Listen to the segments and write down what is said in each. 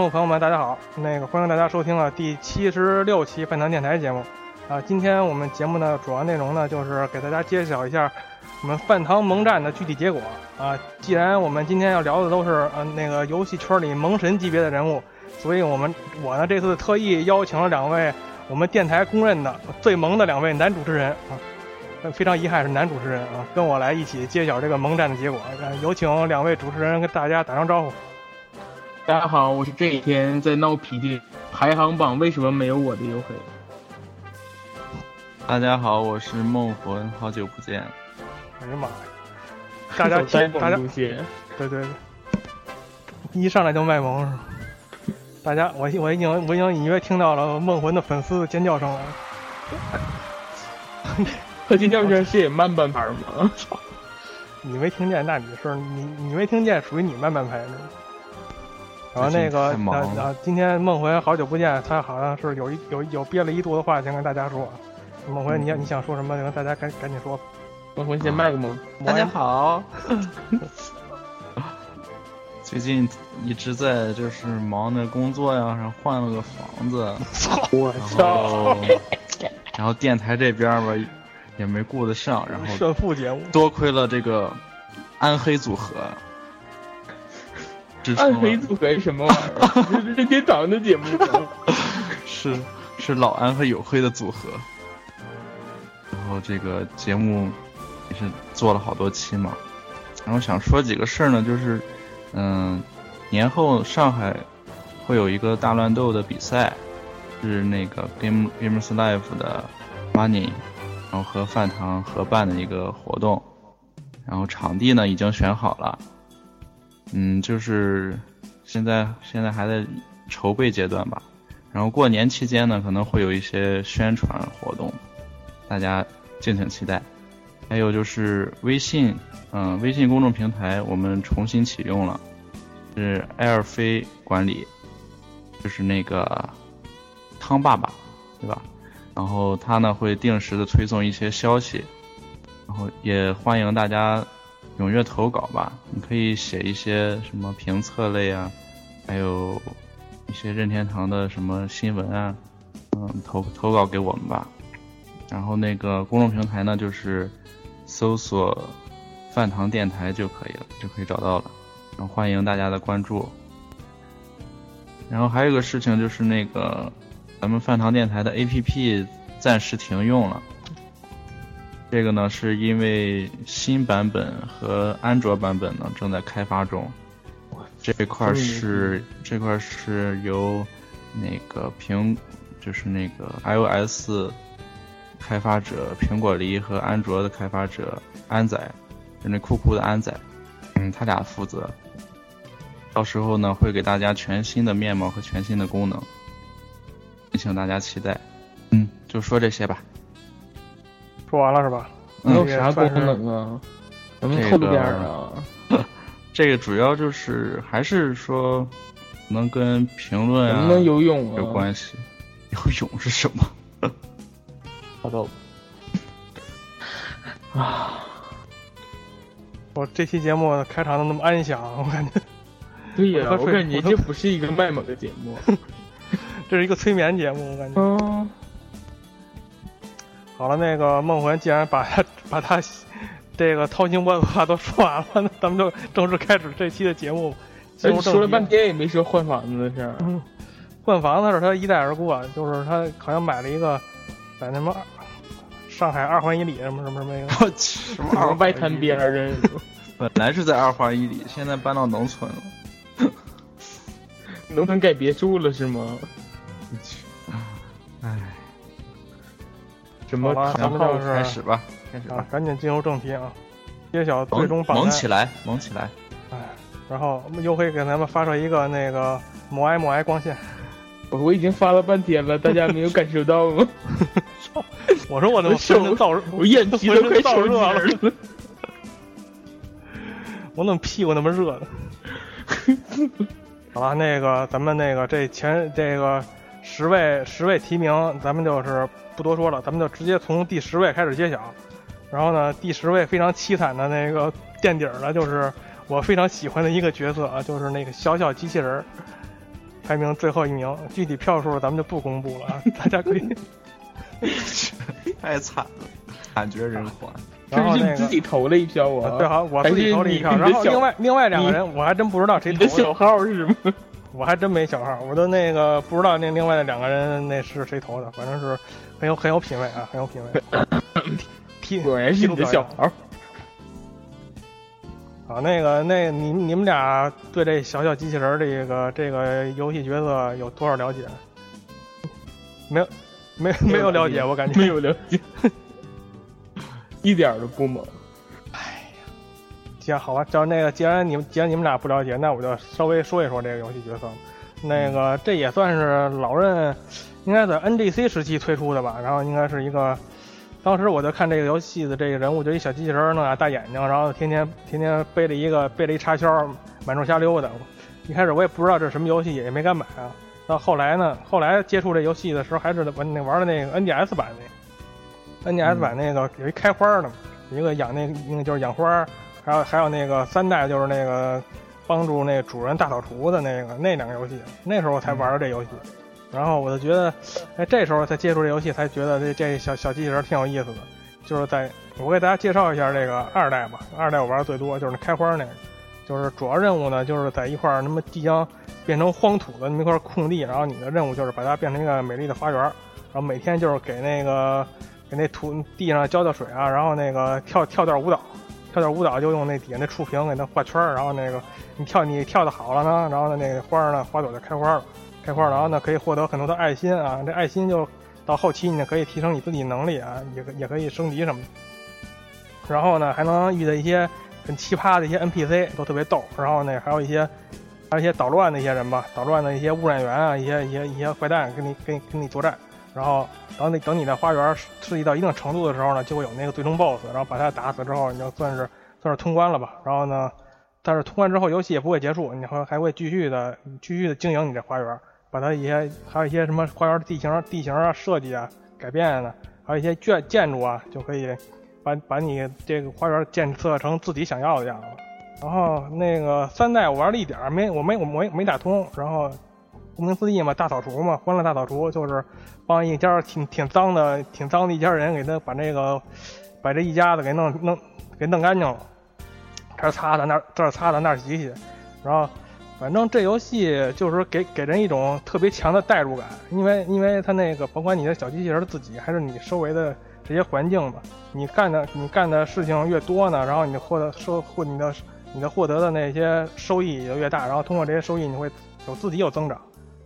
众朋友们，大家好！那个欢迎大家收听了第七十六期饭堂电台节目。啊，今天我们节目的主要内容呢，就是给大家揭晓一下我们饭堂盟战的具体结果。啊，既然我们今天要聊的都是呃那个游戏圈里盟神级别的人物，所以我们我呢这次特意邀请了两位我们电台公认的最萌的两位男主持人啊，非常遗憾是男主持人啊，跟我来一起揭晓这个盟战的结果。呃有请两位主持人跟大家打声招呼。大家好，我是这几天在闹脾气，排行榜为什么没有我的黝黑？大家好，我是梦魂，好久不见。哎呀妈呀！大家 听，大家，对对对，一上来就卖萌是吧？大家，我我已经我已经隐约听到了梦魂的粉丝尖叫声了。他今天不是也慢半拍吗？你没听见，那你是你你没听见，属于你慢半拍的。然后那个最近太忙了呃呃，今天梦回好久不见，他好像是有一有有憋了一肚子话想跟大家说。梦回，你要你想说什么？跟大家赶赶紧说。梦回先卖个萌。大家好。最近一直在就是忙着工作呀，然后换了个房子，我然操！后 然后电台这边吧也没顾得上，然后炫富节目，多亏了这个暗黑组合，暗黑组合是什么玩意儿？这 是任天堂的节目吗？是是老安和有黑的组合，然后这个节目也是做了好多期嘛，然后想说几个事儿呢，就是嗯，年后上海会有一个大乱斗的比赛，是那个 Game Gamers Life 的 Money，然后和饭堂合办的一个活动，然后场地呢已经选好了，嗯，就是现在现在还在筹备阶段吧。然后过年期间呢，可能会有一些宣传活动，大家敬请期待。还有就是微信，嗯、微信公众平台我们重新启用了，是埃尔飞管理，就是那个汤爸爸，对吧？然后他呢会定时的推送一些消息，然后也欢迎大家踊跃投稿吧。你可以写一些什么评测类啊，还有一些任天堂的什么新闻啊，嗯，投投稿给我们吧。然后那个公众平台呢，就是搜索“饭堂电台”就可以了，就可以找到了。然后欢迎大家的关注。然后还有一个事情就是那个咱们饭堂电台的 APP 暂时停用了。这个呢，是因为新版本和安卓版本呢正在开发中。这块儿是这块儿是由那个苹，就是那个 iOS 开发者苹果梨和安卓的开发者安仔，就那酷酷的安仔，嗯，他俩负责。到时候呢，会给大家全新的面貌和全新的功能，敬请大家期待。嗯，就说这些吧。说完了是吧？能有啥功能啊？能不能透露点儿啊？这个主要就是还是说，能跟评论啊能不能游泳啊？有关系。游泳是什么？好的。啊，我这期节目开场的那么安详，我感觉对呀、我感觉这不是一个卖萌的节目。这是一个催眠节目，我感觉。嗯，好了，那个梦魂既然把他把他这个掏心窝子话都说完了，那咱们就正式开始这期的节目。进入正说了半天也没说换房子的事儿。嗯，换房子是他一带而过，就是他好像买了一个在那么上海二环以里什么什么什么一个，我去，什么二什么外滩边儿的，本来是在二环以里，现在搬到农村了。农村改别墅了是吗？什么咱们就是开始吧，开始吧，，啊赶紧进入正题啊，揭晓最终榜单。萌起来，猛起来。哎，然后又会给咱们发射一个那个母爱母爱光线。我我已经发了半天了，大家没有感受到吗？我说我他妈我手浑身燥热，我眼皮都快燥热了。我怎么屁股那么热呢？好了，那个咱们那个这前这个十位十位提名，咱们就是不多说了，咱们就直接从第十位开始揭晓。然后呢，第十位非常凄惨的那个垫底儿的，就是我非常喜欢的一个角色啊，就是那个小小机器人儿，排名最后一名。具体票数咱们就不公布了啊，大家可以。太惨了，惨绝人寰。然后那个是你自己投了一票啊？对，好，我自己投了一票。然后另外另外两个人，我还真不知道谁投的你的小，号是吗？我还真没小号，我都那个不知道那另外的两个人那是谁投的，反正是很有很有品位啊，很有品位。踢果然是你的小号。好，那个那你你们俩对这小小机器人这个这个游戏角色有多少了解？没有，没没有了解，我感觉没有了解，一点都不猛。行，好吧，叫那个，既然你们既然你们俩不了解，那我就稍微说一说这个游戏角色。那个这也算是老任，应该在 NGC 时期推出的吧，然后应该是一个，当时我就看这个游戏的这个人物，就一小机器人儿弄俩大眼睛，然后天天天天背着一个背着一插销满处瞎溜达。一开始我也不知道这是什么游戏，也没敢买啊。到后来呢，后来接触这游戏的时候，还是玩那玩的那个 NDS 版那 NDS 版那个有一开花的嘛，一个养那个那个就是养花儿。还有还有那个三代就是那个帮助那主人大扫除的那个那两个游戏，那时候我才玩的这游戏。然后我就觉得，哎，这时候才接触这游戏，才觉得这这小小机器人挺有意思的。就是在我给大家介绍一下这个二代吧，二代我玩的最多，就是那开花那个，就是主要任务呢，就是在一块儿那么即将变成荒土的那么一块空地，然后你的任务就是把它变成一个美丽的花园，然后每天就是给那个给那土地上浇浇水啊，然后那个跳跳段舞蹈。跳点舞蹈就用那底下那触屏给它画圈儿，然后那个你跳你跳的好了呢，然后呢那个花儿呢花朵就开花了，开花然后呢可以获得很多的爱心啊，这爱心就到后期你可以提升你自己能力啊，也也可以升级什么的。然后呢还能遇到一些很奇葩的一些 NPC 都特别逗，然后呢还有一些还有一些捣乱的一些人吧，捣乱的一些污染源啊，一些一些一些坏蛋跟你跟你跟你作战。然后等你等你的花园刺激到一定程度的时候呢，就会有那个最终 BOSS，然后把它打死之后，你就算是算是通关了吧。然后呢，但是通关之后游戏也不会结束，你还还会继续的继续的经营你这花园，把它一些还有一些什么花园地形地形啊设计啊改变啊，还有一些建建筑啊，就可以把把你这个花园建设成自己想要的样子。然后那个三代我玩了一点儿，没我没我没没打通，然后。顾名思义嘛，大扫除嘛，欢乐大扫除就是帮一家挺挺脏的、挺脏的一家人给他把这个把这一家子给弄弄给弄干净了，这儿擦的那儿这儿擦的那儿洗洗，然后反正这游戏就是给给人一种特别强的代入感，因为因为它那个甭管你的小机器人自己还是你周围的这些环境吧，你干的你干的事情越多呢，然后你获得收获你的你的获得的那些收益也就越大，然后通过这些收益你会有自己有增长。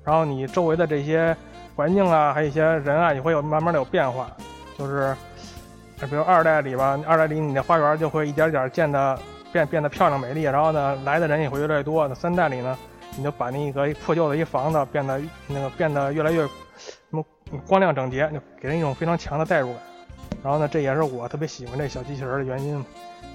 然后你周围的这些环境啊，还有一些人啊，也会有慢慢的有变化。就是，比如二代里吧，二代里你的花园就会一点点建的变变得漂亮美丽，然后呢，来的人也会越来越多。那三代里呢，你就把那个破旧的一房子变得那个变得越来越什么光亮整洁，就给人一种非常强的代入感。然后呢，这也是我特别喜欢这小机器人的原因。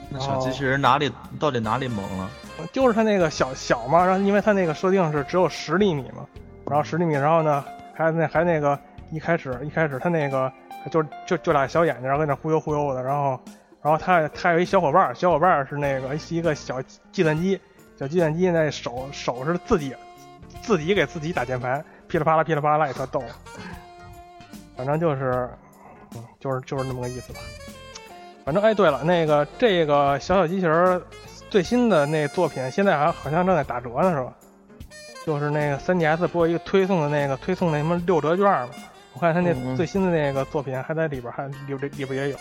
那小机器人哪里到底哪里萌了？就是它那个小小嘛，然后因为它那个设定是只有十厘米嘛，然后十厘米，然后呢还那还那个一开始一开始他那个就就就俩小眼睛，然后在那忽悠忽悠的，然后然后他他有一小伙伴儿，小伙伴儿是那个一个小计算机，小计算机那手手是自己自己给自己打键盘，噼里啪啦噼里啪啦也特逗，反正就是嗯就是就是那么个意思吧。反正哎，对了，那个这个小小机器人最新的那作品，现在还好像正在打折呢，是吧？就是那个 3DS 播一个推送的那个推送那什么六折券嘛，我看他那最新的那个作品还在里边儿，还里里里边也有，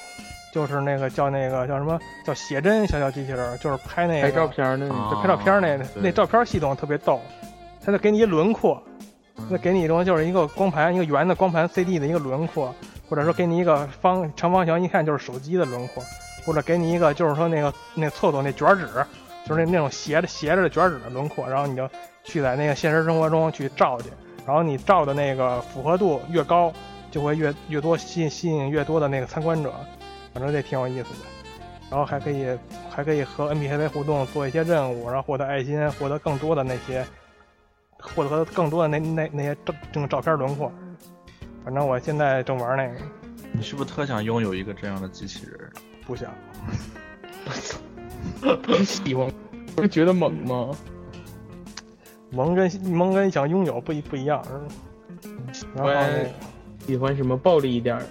就是那个叫那个叫什么叫写真小小机器人儿，就是拍那个拍照片儿那啊就拍照片儿那对。那照片系统特别逗，它就给你一轮廓，那给你一种就是一个光盘，一个圆的光盘 CD 的一个轮廓，或者说给你一个方长方形，一看就是手机的轮廓，或者给你一个就是说那个那厕所那卷纸，就是那那种斜着斜着的卷纸的轮廓，然后你就去在那个现实生活中去照去，然后你照的那个符合度越高，就会越越多吸引吸引越多的那个参观者，反正这挺有意思的。然后还可以还可以和 NPC 互动，做一些任务，然后获得爱心，获得更多的那些，获得更多的那那那些照这种照片轮廓。反正我现在正玩那个，你是不是特想拥有一个这样的机器人？不想。不喜欢，不是觉得猛吗？萌跟萌跟想拥有不一不一样，然后喜欢什么暴力一点的？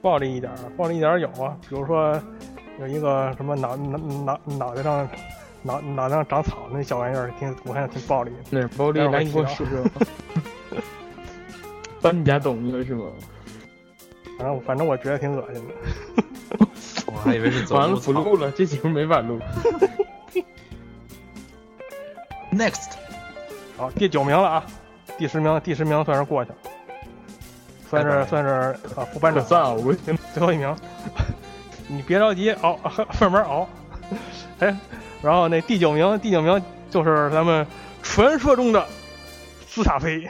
暴力一点儿，暴力一点有啊，比如说有一个什么脑脑脑脑袋上脑脑袋上长草那小玩意儿，挺我看着挺暴力的。哪儿暴力？来，你给我提说说。搬你家懂了是吗？反正反正我觉得挺恶心的。我还以为是走完了。不录了，这节目没法录。Next，好，第九名了啊，第十名，第十名算是过去了，算是算是啊副班长可算熬过去了。最后一名。你别着急，熬，慢慢熬。哎，然后那第九名，第九名就是咱们传说中的斯塔菲，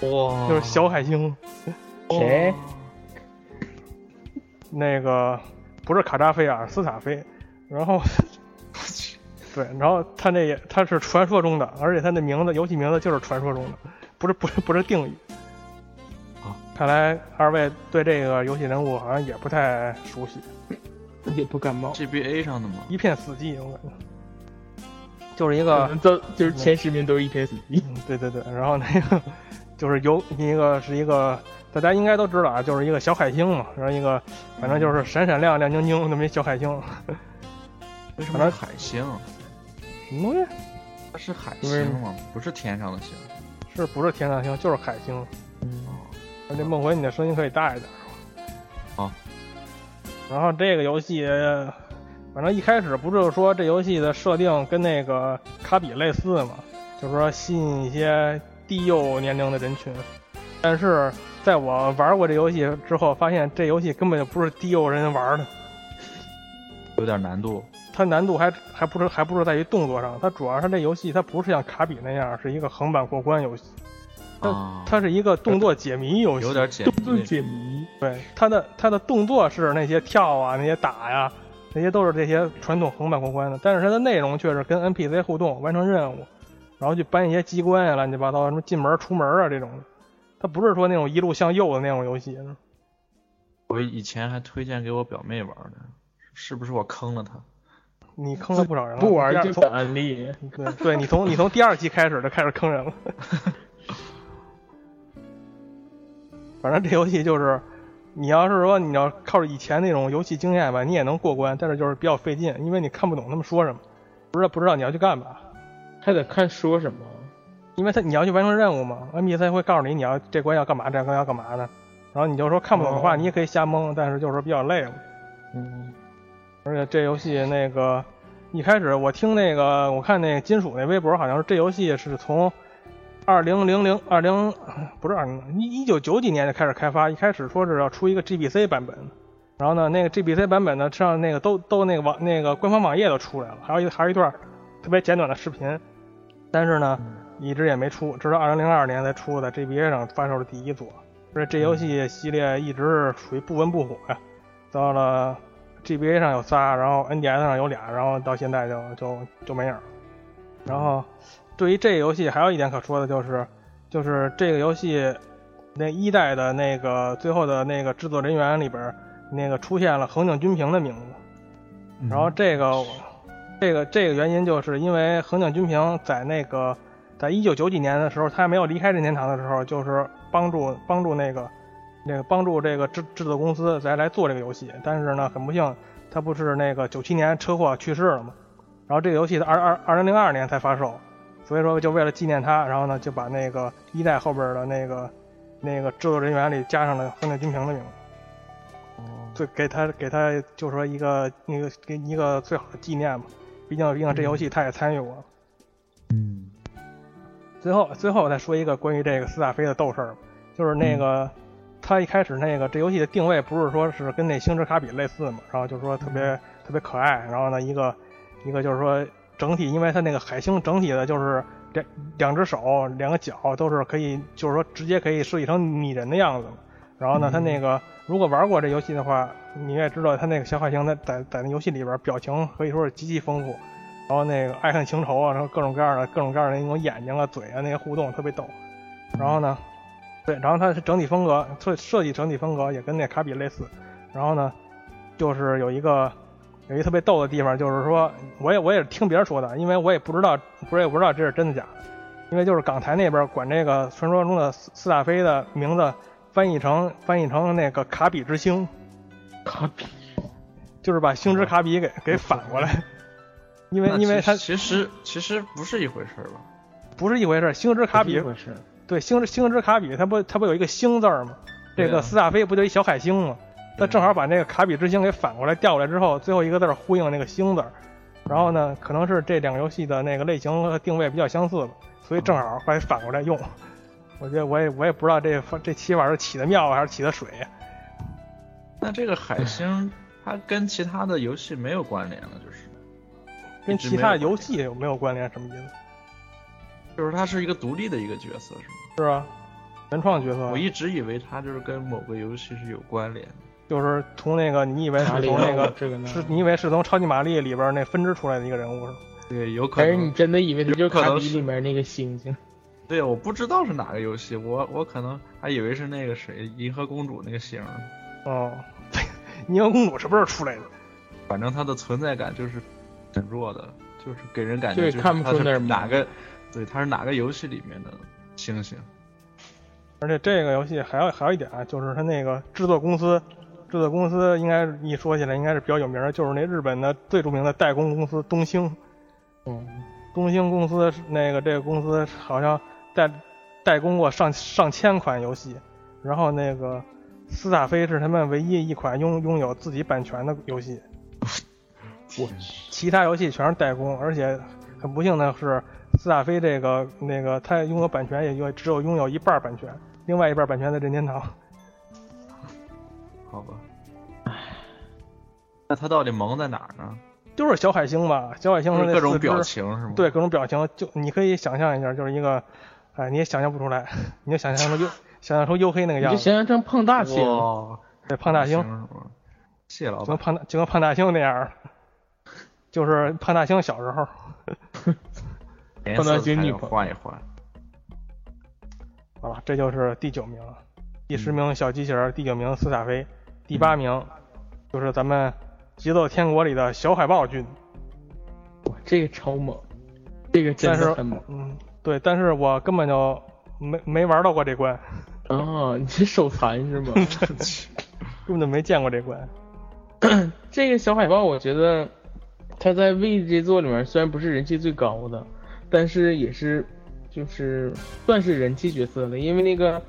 哇，就是小海星。谁？那个不是卡扎菲啊，斯塔菲。然后，对，然后他那也他是传说中的，而且他那名字游戏名字就是传说中的，不是不是不是定语。啊，看来二位对这个游戏人物好像也不太熟悉，也不感冒。GBA 上的吗？一片死寂，我感觉。就是一个就是前十名都是一片死寂。嗯，对对对，然后那个 就是有一个是一个大家应该都知道啊，就是一个小海星嘛，然后一个反正就是闪闪亮亮晶晶那么一小海星，为什么是海星？什么东西？它是海星吗？不是天上的星。是不是天上星就是海星？而且梦回你的声音可以大一点。好。然后这个游戏，反正一开始不是说这游戏的设定跟那个卡比类似嘛，就是说吸引一些低幼年龄的人群。但是在我玩过这游戏之后，发现这游戏根本就不是低幼人玩的，有点难度。它难度还还不是还不是在于动作上，它主要是这游戏它不是像卡比那样是一个横版过关游戏，它啊，它是一个动作解谜游戏，有点解动作谜解谜，对，它的它的动作是那些跳啊，那些打呀，那些都是这些传统横版过关的，但是它的内容却是跟 NPC 互动，完成任务，然后去搬一些机关呀，乱七八糟，什么进门出门啊这种的，它不是说那种一路向右的那种游戏。我以前还推荐给我表妹玩的，是不是我坑了她？你坑了不少人了，不玩就打安利。对对，你从你从第二期开始就开始坑人了。反正这游戏就是，你要是说你要靠着以前那种游戏经验吧，你也能过关，但是就是比较费劲，因为你看不懂他们说什么，不知道不知道你要去干嘛。还得看说什么。因为他你要去完成任务嘛，NPC 会告诉你你要这关要干嘛，这关要干嘛的，然后你就说看不懂的话，哦。你也可以瞎蒙，但是就是说比较累嘛。嗯，而且这游戏那个一开始我听那个我看那个金属那微博，好像是这游戏是从二零零零二零不是二零一一九九几年就开始开发，一开始说是要出一个 GBC 版本，然后呢那个 GBC 版本呢上那个都都那个网那个官方网页都出来了，还有一还有一段特别简短的视频，但是呢一直也没出，直到二零零二年才出的 GBA 上发售的第一作，而且这游戏系列一直是属于不温不火呀，到了。GBA 上有仨，然后 NDS 上有俩，然后到现在就就就没影儿。然后，对于这个游戏还有一点可说的就是，就是这个游戏那一代的那个最后的那个制作人员里边，那个出现了横井军平的名字。然后这个，这个这个原因就是因为横井军平在那个，在一九九几年的时候，他还没有离开任天堂的时候，就是帮助帮助那个那个帮助这个制制作公司来来做这个游戏。但是呢，很不幸，他不是那个九七年车祸去世了嘛？然后这个游戏在二二二零零二年才发售，所以说就为了纪念他，然后呢就把那个一代后边的那个那个制作人员里加上了横井军平的名字，就给他给他就说一个那个给一个最好的纪念嘛，毕竟毕竟这游戏他也参与过。嗯。最后最后再说一个关于这个斯大飞的逗事儿，就是那个他一开始那个这游戏的定位不是说是跟那星之卡比类似嘛，然后就是说特别特别可爱，然后呢一个。一个就是说，整体，因为它那个海星整体的就是两两只手、两个脚都是可以，就是说直接可以设计成拟人的样子。然后呢，他那个如果玩过这游戏的话，你也知道他那个小海星在在在那游戏里边表情可以说是极其丰富。然后那个爱恨情仇啊，然后各种各样的各种各样的那种眼睛啊、嘴啊那些互动特别逗。然后呢，对，然后它整体风格设设计整体风格也跟那卡比类似。然后呢，就是有一个。有一特别逗的地方，就是说，我也我也是听别人说的，因为我也不知道，不是也不知道这是真的假的。因为就是港台那边管这个传说中的斯大飞的名字翻译成翻译成那个卡比之星，卡比，就是把星之卡比给给反过来。因为因为它其实其实不是一回事吧？不是一回事，星之卡比。对，星之星之卡比，它不它不有一个星字吗？这个斯大飞不就一小海星吗？他正好把那个卡比之星给反过来调过来之后，最后一个字呼应那个星字，然后呢，可能是这两个游戏的那个类型和定位比较相似吧，所以正好把反过来用。我觉得我也我也不知道这这起法是起的妙还是起的水。那这个海星它跟其他的游戏没有关联了，就是跟其他游戏有没有关联？什么意思？就是它是一个独立的一个角色，是吗？是啊，原创角色。我一直以为它就是跟某个游戏是有关联的。就是从那个你以为是从那个是，你以为是从超级玛丽里边那分支出来的一个人物是吗？对，有可能。还是你真的以为他就是卡比里面那个星星？对，我不知道是哪个游戏，我我可能还以为是那个谁，银河公主那个星。哦，银河公主什么时候出来的？反正它的存在感就是很弱的，就是给人感觉就是看不出那是哪个，对，他是哪个游戏里面的星星。而且这个游戏还有还有一点啊，就是它那个制作公司。制作公司应该一说起来应该是比较有名的，就是那日本的最著名的代工公司东兴。嗯，东兴公司那个这个公司好像代代工过上上千款游戏，然后那个斯塔菲是他们唯一一款拥拥有自己版权的游戏。我其他游戏全是代工，而且很不幸的是，斯塔菲这个那个他拥有版权也就只有拥有一半版权，另外一半版权在任天堂。好吧，唉，那他到底萌在哪儿呢？就是小海星吧，小海星是各种表情是吗？对，各种表情，就你可以想象一下，就是一个，哎，你也想象不出来，你就想象成黝，想象成黝黑那个样子，就想象成胖大星，对，胖大星，谢老板，就跟胖大就跟胖大星那样，就是潘大星小时候，潘大星女换一换，好了，这就是第九名了，第十名小机器人，第九名斯塔菲。第八名就是咱们节奏天国里的小海豹君，哇，这个超猛，这个真是很猛。嗯，对，但是我根本就没没玩到过这关。哦，你是手残是吗？根本就没见过这关。这个小海豹，我觉得他在 V 这座里面虽然不是人气最高的，但是也是就是算是人气角色了，因为那个。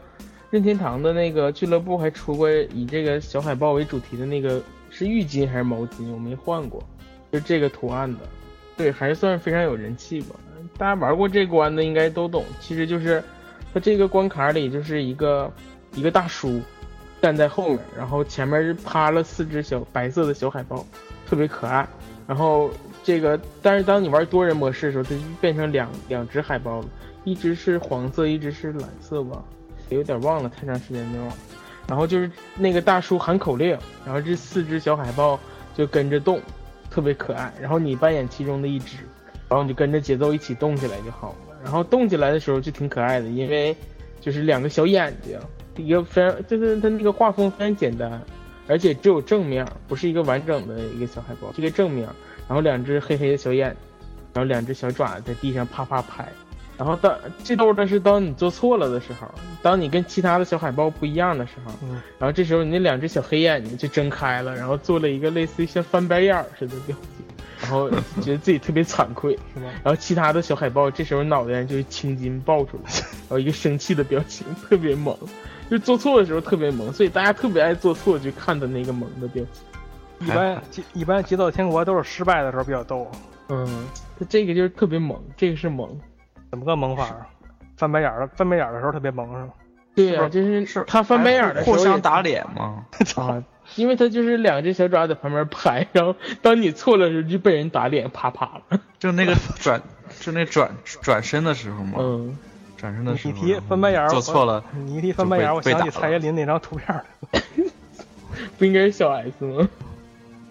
任天堂的那个俱乐部还出过以这个小海豹为主题的那个是浴巾还是毛巾？我没换过，就这个图案的，对，还是算非常有人气吧。大家玩过这关的应该都懂，其实就是它这个关卡里就是一个一个大叔站在后面，然后前面是趴了四只小白色的小海豹，特别可爱。然后这个但是当你玩多人模式的时候，它就变成两两只海豹了，一只是黄色，一只是蓝色吧。有点忘了，太长时间没玩。然后就是那个大叔喊口令，然后这四只小海豹就跟着动，特别可爱。然后你扮演其中的一只，然后你就跟着节奏一起动起来就好了。然后动起来的时候就挺可爱的，因为就是两个小眼睛，一个非常就是它那个画风非常简单，而且只有正面，不是一个完整的一个小海豹，这个正面，然后两只黑黑的小眼，然后两只小爪在地上啪啪拍。然后当这逗的是当你做错了的时候，当你跟其他的小海豹不一样的时候，嗯然后这时候你那两只小黑眼睛就睁开了，然后做了一个类似于像翻白眼儿似的表情，然后 觉得自己特别惭愧，是吗？然后其他的小海豹这时候脑袋上就是青筋爆出来，然后一个生气的表情，特别萌，就做错的时候特别萌，所以大家特别爱做错去看的那个萌的表情。一般一般节奏天国都是失败的时候比较逗，嗯，他这个就是特别萌，这个是萌。怎么个萌法啊？翻白眼儿，翻白眼儿的时候特别萌是吗？对呀、是就是是他翻白眼儿的时候也互相打脸吗？啊，因为他就是两只小爪在旁边拍，然后当你错了时候就被人打脸，啪啪了。就那个 转，就那转转身的时候嘛，嗯，转身的时候，你提翻白眼儿，做错了，你一提翻白眼儿，我想起蔡依林那张图片儿了。不应该是小 S 吗？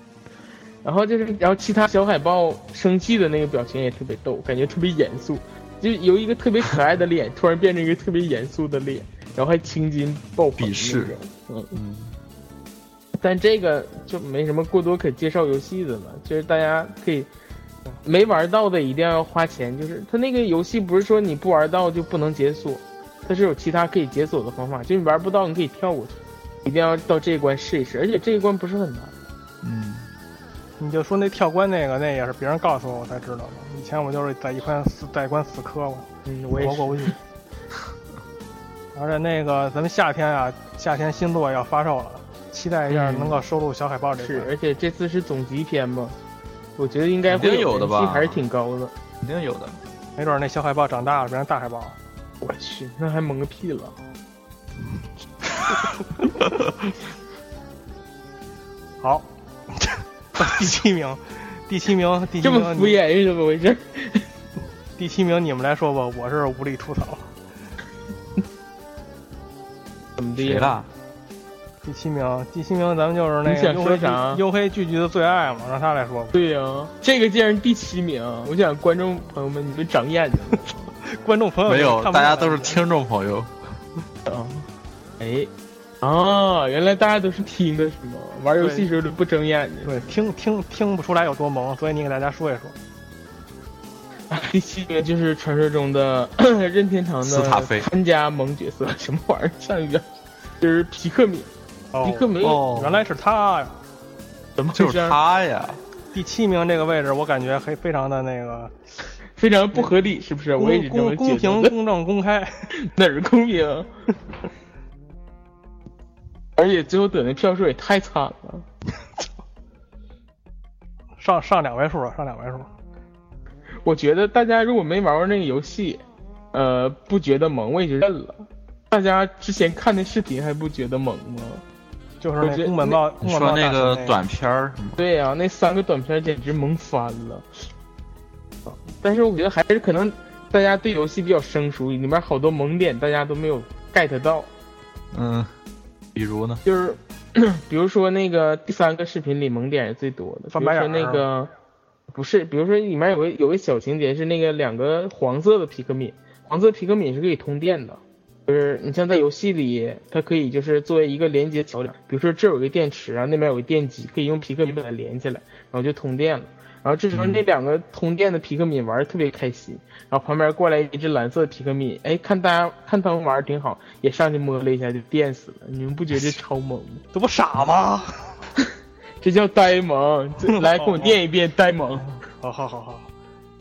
然后就是，然后其他小海豹生气的那个表情也特别逗，感觉特别严肃，就由一个特别可爱的脸 突然变成一个特别严肃的脸，然后还青筋爆棚鄙视。嗯，嗯，但这个就没什么过多可介绍游戏的了，就是大家可以没玩到的一定要花钱。就是它那个游戏不是说你不玩到就不能解锁，它是有其他可以解锁的方法，就你玩不到你可以跳过去，一定要到这一关试一试，而且这一关不是很难。嗯，你就说那跳关那个，那也是别人告诉我我才知道的。以前我就是在一关死在一关死磕过，嗯，我也过。不去。而且那个咱们夏天啊，夏天新作要发售了，期待一下嗯能够收录小海报这是，而且这次是总集篇嘛，我觉得应该会肯定有的吧还是挺高的。肯定有的。没准那小海豹长大了变成大海豹。我去，那还萌个屁了！好，第七名，第七名，第七这名，么敷衍是怎么回事？第七名你们来说吧，我是无力吐槽。怎么的呀？第七名，第七名，咱们就是那你想个黝黑说啥黝黑聚集的最爱嘛，让他来说。对呀、这个竟然第七名，我想观众朋友们你们长眼睛了观众朋友没有，大家都是听众朋友。啊！哎，啊，原来大家都是听的是吗？玩游戏时候都不睁眼睛。对，听听听不出来有多萌，所以你给大家说一说。第七名就是传说中的任天堂的斯塔菲看家萌角色，什么玩意儿？上一个就是皮克敏，哦皮克敏哦原来是他呀！怎么？就是他呀，第七名这个位置，我感觉还非常的那个 非常不合理，是不是？我也是公公公平。公正、公开。哪儿公平？而且最后得那票数也太惨了。上上两位数了，上两位数。我觉得大家如果没玩过那个游戏，呃，不觉得萌，我也就认了。大家之前看那视频还不觉得萌吗？就是那我觉得宫本茂，你宫本茂说那个短片儿是吗？对呀、那三个短片简直萌翻了。但是我觉得还是可能大家对游戏比较生疏，里面好多萌点大家都没有 get 到。嗯，比如呢？就是 比如说那个第三个视频里萌点是最多的，比如说那个不是，比如说里面有个有个小情节是那个两个黄色的皮克敏，黄色皮克敏是可以通电的，就是你像在游戏里，它可以就是作为一个连接桥梁，比如说这儿有个电池然后，那边有个电机，可以用皮克敏把它连起来，然后就通电了。然后这时候那两个通电的皮克敏玩的特别开心，然后旁边过来一只蓝色的皮克敏，哎，看大家看他们玩的挺好，也上去摸了一下就电死了。你们不觉得这超萌吗？这不傻吗？这叫呆萌。来，给我念一遍呆萌。好好好好，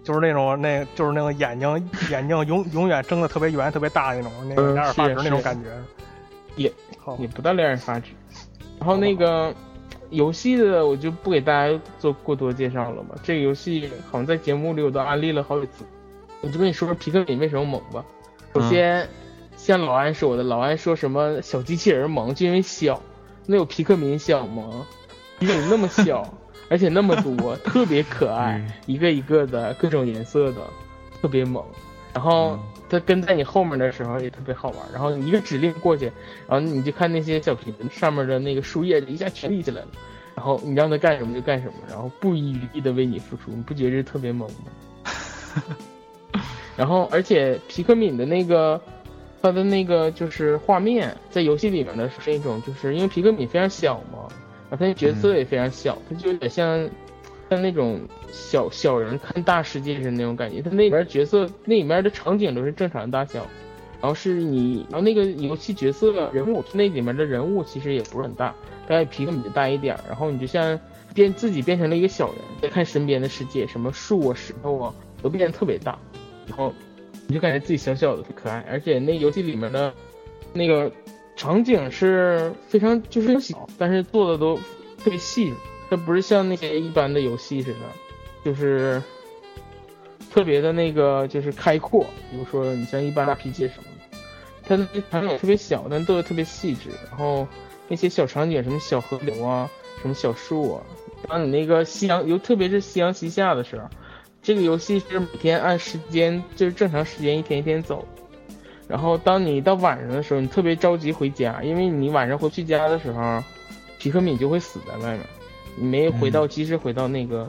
就是那种那，就是那个眼睛眼睛永永远睁的特别圆、特别大那种，那个嗯两耳发直那种感觉。也好也不到两眼发直。然后那个游戏的我就不给大家做过多介绍了吧。这个游戏好像在节目里我都安利了好几次。我就跟你说说皮克敏为什么猛吧。首先，像老安说的，老安说什么小机器人萌，就因为小。那有皮克敏小吗？皮克敏那么小，而且那么多，特别可爱，一个一个的各种颜色的，特别萌。然后它跟在你后面的时候也特别好玩。然后你一个指令过去，然后你就看那些小屏上面的那个树叶一下全立起来了，然后你让它干什么就干什么，然后不遗余力的为你付出，你不觉得这特别萌吗？然后，而且皮克敏的那个，它的那个就是画面，在游戏里面呢是那种，就是因为皮克敏非常小嘛，然后他的角色也非常小，他就有点像像那种小小人看大世界似的那种感觉。他那里面角色那里面的场景都是正常大小，然后是你，然后那个游戏角色人物那里面的人物其实也不是很大，大概皮克敏大一点儿，然后你就像变自己变成了一个小人，在看身边的世界，什么树啊、石头啊都变得特别大。然后你就感觉自己小小的可爱，而且那游戏里面的那个场景是非常就是小，但是做的都特别细致。它不是像那些一般的游戏似的，就是特别的那个就是开阔。比如说你像一般 RPG 什么的，它的场景特别小，但做的特别细致。然后那些小场景，什么小河流啊，什么小树啊，当你那个夕阳，尤特别是夕阳西下的时候。这个游戏是每天按时间，就是正常时间一天一天走。然后当你到晚上的时候，你特别着急回家，因为你晚上回去家的时候，皮克敏就会死在外面，你没回到及时回到那个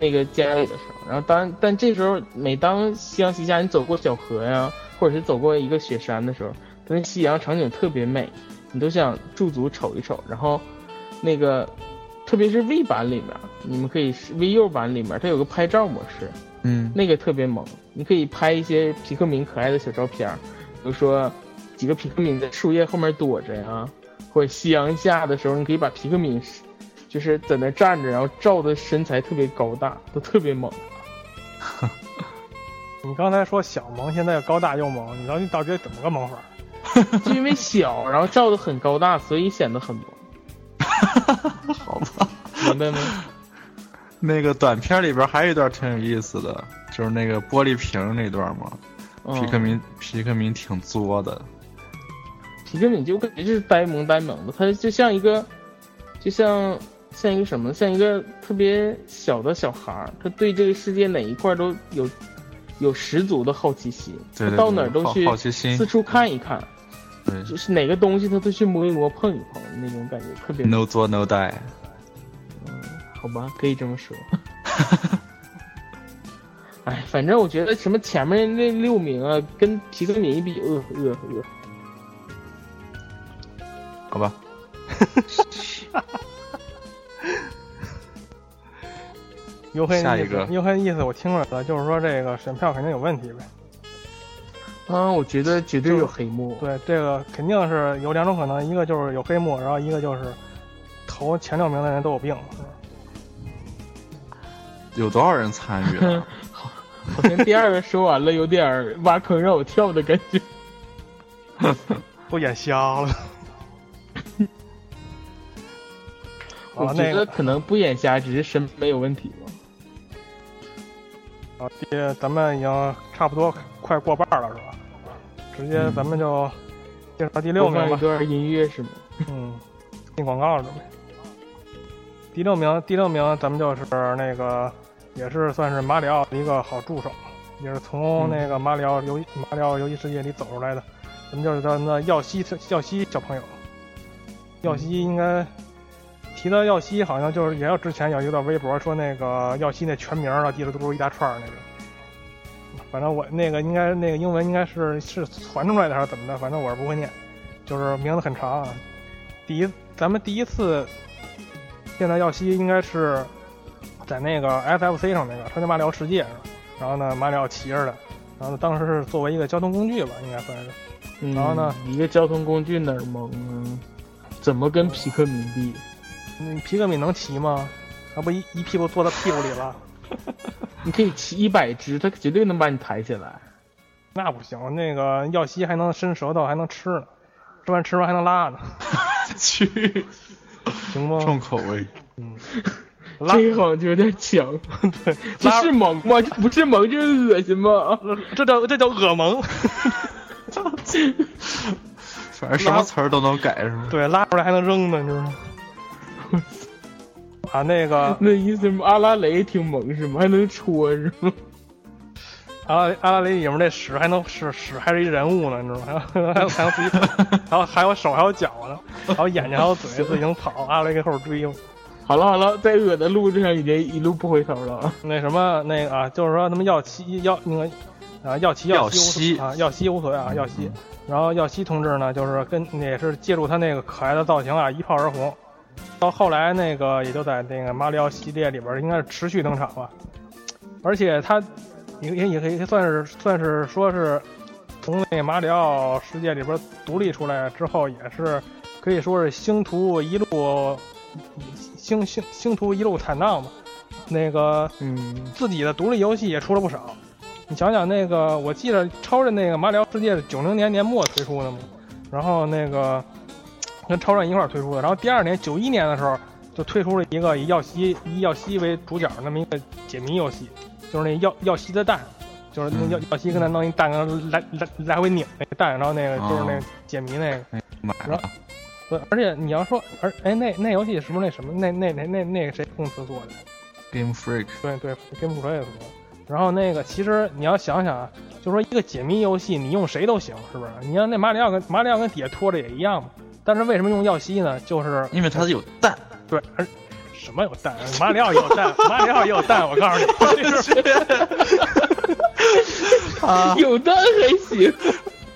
那个家里的时候。然后当但这时候，每当夕阳西下，你走过小河呀，或者是走过一个雪山的时候，那夕阳场景特别美，你都想驻足瞅一瞅。然后那个。特别是 V 版里面，你们可以 VU 版里面，它有个拍照模式，嗯，那个特别萌，你可以拍一些皮克敏可爱的小照片，比如说几个皮克敏在树叶后面躲着呀，或者夕阳下的时候，你可以把皮克敏就是在那站着，然后照的身材特别高大，都特别萌。你刚才说小萌，现在高大又萌，你到底到底怎么个萌法？就因为小，然后照的很高大，所以显得很萌。好吧，明白吗？那个短片里边还有一段挺有意思的，就是那个玻璃瓶那段嘛。皮克明，皮克明挺作的。皮克敏就感觉就是呆萌呆萌的，他就像一个，就像像一个什么，像一个特别小的小孩儿，他对这个世界哪一块都有有十足的好奇心，他到哪儿都去好奇心，四处看一看。对，就是哪个东西他都去摸一摸、碰一碰，那种感觉特别。No 作 No die。嗯，好吧，可以这么说。哎，反正我觉得什么前面那六名啊，跟皮克敏一比，呃呃呃。好吧。尤黑下一个，尤黑意思我听出来了，就是说这个审票肯定有问题呗。啊，我觉得绝对有黑幕。对，这个肯定是有两种可能，一个就是有黑幕，然后一个就是投前六名的人都有病。有多少人参与了？好，好像第二个说完了，有点挖坑让我跳的感觉。我眼瞎了。我觉得可能不眼瞎，只是审美有问题吧。好，第咱们已经差不多快过半了，是吧？直接咱们就介绍第六名吧。一段音乐是吗？嗯，进广告了呗。第六名，第六名，咱们就是那个，也是算是马里奥的一个好助手，也是从那个马里奥游马里奥游戏世界里走出来的。咱们就是咱们的耀西耀西小朋友。耀西应该提到耀西，好像就是也有之前有一段微博说那个耀西那全名啊，地址都是一大串那个。反正我那个应该那个英文应该是是传出来的还是怎么的？反正我是不会念，就是名字很长。第一，咱们第一次见到耀西应该是在那个 FFC 上那个超级马里奥世界上，然后呢马里奥骑着的，然后当时是作为一个交通工具吧，应该算是。然后呢，一个交通工具哪儿萌啊？怎么跟皮克敏比？嗯，皮克敏能骑吗？他不一一屁股坐到屁股里了？你可以骑一百只，他绝对能把你抬起来。那不行，那个耀西还能伸舌头，还能吃呢，吃完吃完还能拉呢。去，行吗？重口味。嗯，这个好像就有点强。对，这是萌吗？这不是萌，这是恶心吗？这叫这叫恶萌。反正什么词儿都能改是吗？对，拉出来还能扔呢，你知道吗。啊，那个那意思阿拉蕾挺萌是吗？还能戳是吗？阿拉阿拉蕾里面那屎还能屎屎还是一人物呢，你知道吗？还有还有还有自己，还有还有手还有脚呢，还有眼睛还有嘴自己能跑，阿拉蕾给后边追。好了好了，在恶的路上已经一路不回头了。啊。那什么那个啊，就是说他们耀西耀那个啊耀西耀西啊耀西无所谓啊耀西，然后耀西同志呢，就是跟也是借助他那个可爱的造型啊一炮而红，到后来那个也就在那个马里奥系列里边应该是持续登场吧，而且他也也也可以算是算是说是从那个马里奥世界里边独立出来之后，也是可以说是星途一路星星星途一路坦荡嘛。那个嗯，自己的独立游戏也出了不少。你想想那个，我记得超人那个马里奥世界是九零年年末推出的嘛，然后那个 跟超人一块儿推出的，然后第二年九一年的时候就推出了一个以耀西以耀西为主角那么一个解谜游戏，就是那耀耀西的蛋，就是那耀耀西跟他弄一蛋，来来来回拧那个蛋，然后那个就是那个解谜那个。买而且你要说，而哎那那游戏是不是那什么那那那那那个谁公司做的？Game Freak，对对，Game Freak 做的。然后那个，其实你要想想啊，就说一个解谜游戏，你用谁都行，是不是？你像那马里奥跟马里奥跟底下拖着也一样嘛。但是为什么用耀西呢？就是因为它有蛋，对，而什么有蛋？马里奥也有蛋，马里奥也有蛋，我告诉你，就是啊，有蛋还行。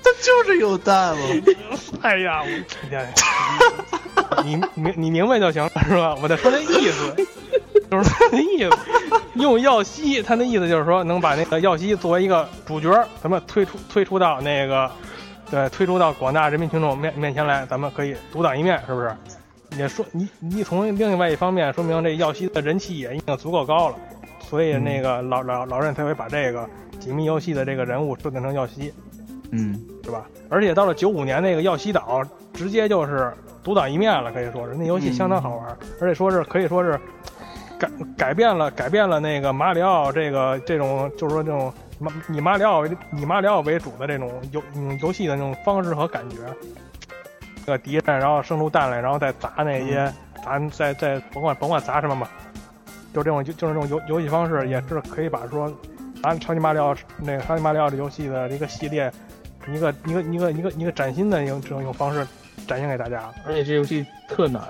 它 就是有蛋嘛。哎呀，我你明你明白就行了，是吧？我在说那意思，就是他那意思。用耀西，他那意思就是说能把那个耀西作为一个主角，咱们推出推出到那个，对，推出到广大人民群众面面前来，咱们可以独当一面，是不是？也说你你从另外一方面说明这耀西的人气也已经足够高了，所以那个老老老任才会把这个解密游戏的这个人物设定成耀西。嗯，是吧？而且到了九五年那个耀西岛，直接就是独当一面了，可以说是那游戏相当好玩，而且说是可以说是改改变了改变了那个马里奥这个这种就是说这种马以马里奥为以马里奥为主的这种游嗯游戏的那种方式和感觉。这个敌人，然后生出蛋来，然后再砸那些砸再再甭管甭管砸什么嘛，就这种就就是这种游游戏方式，也是可以把说咱超级马里奥那个超级马里奥这游戏的一个系列。一个一个一个一个一个崭新的一种这种一种方式展现给大家，而且这游戏特难。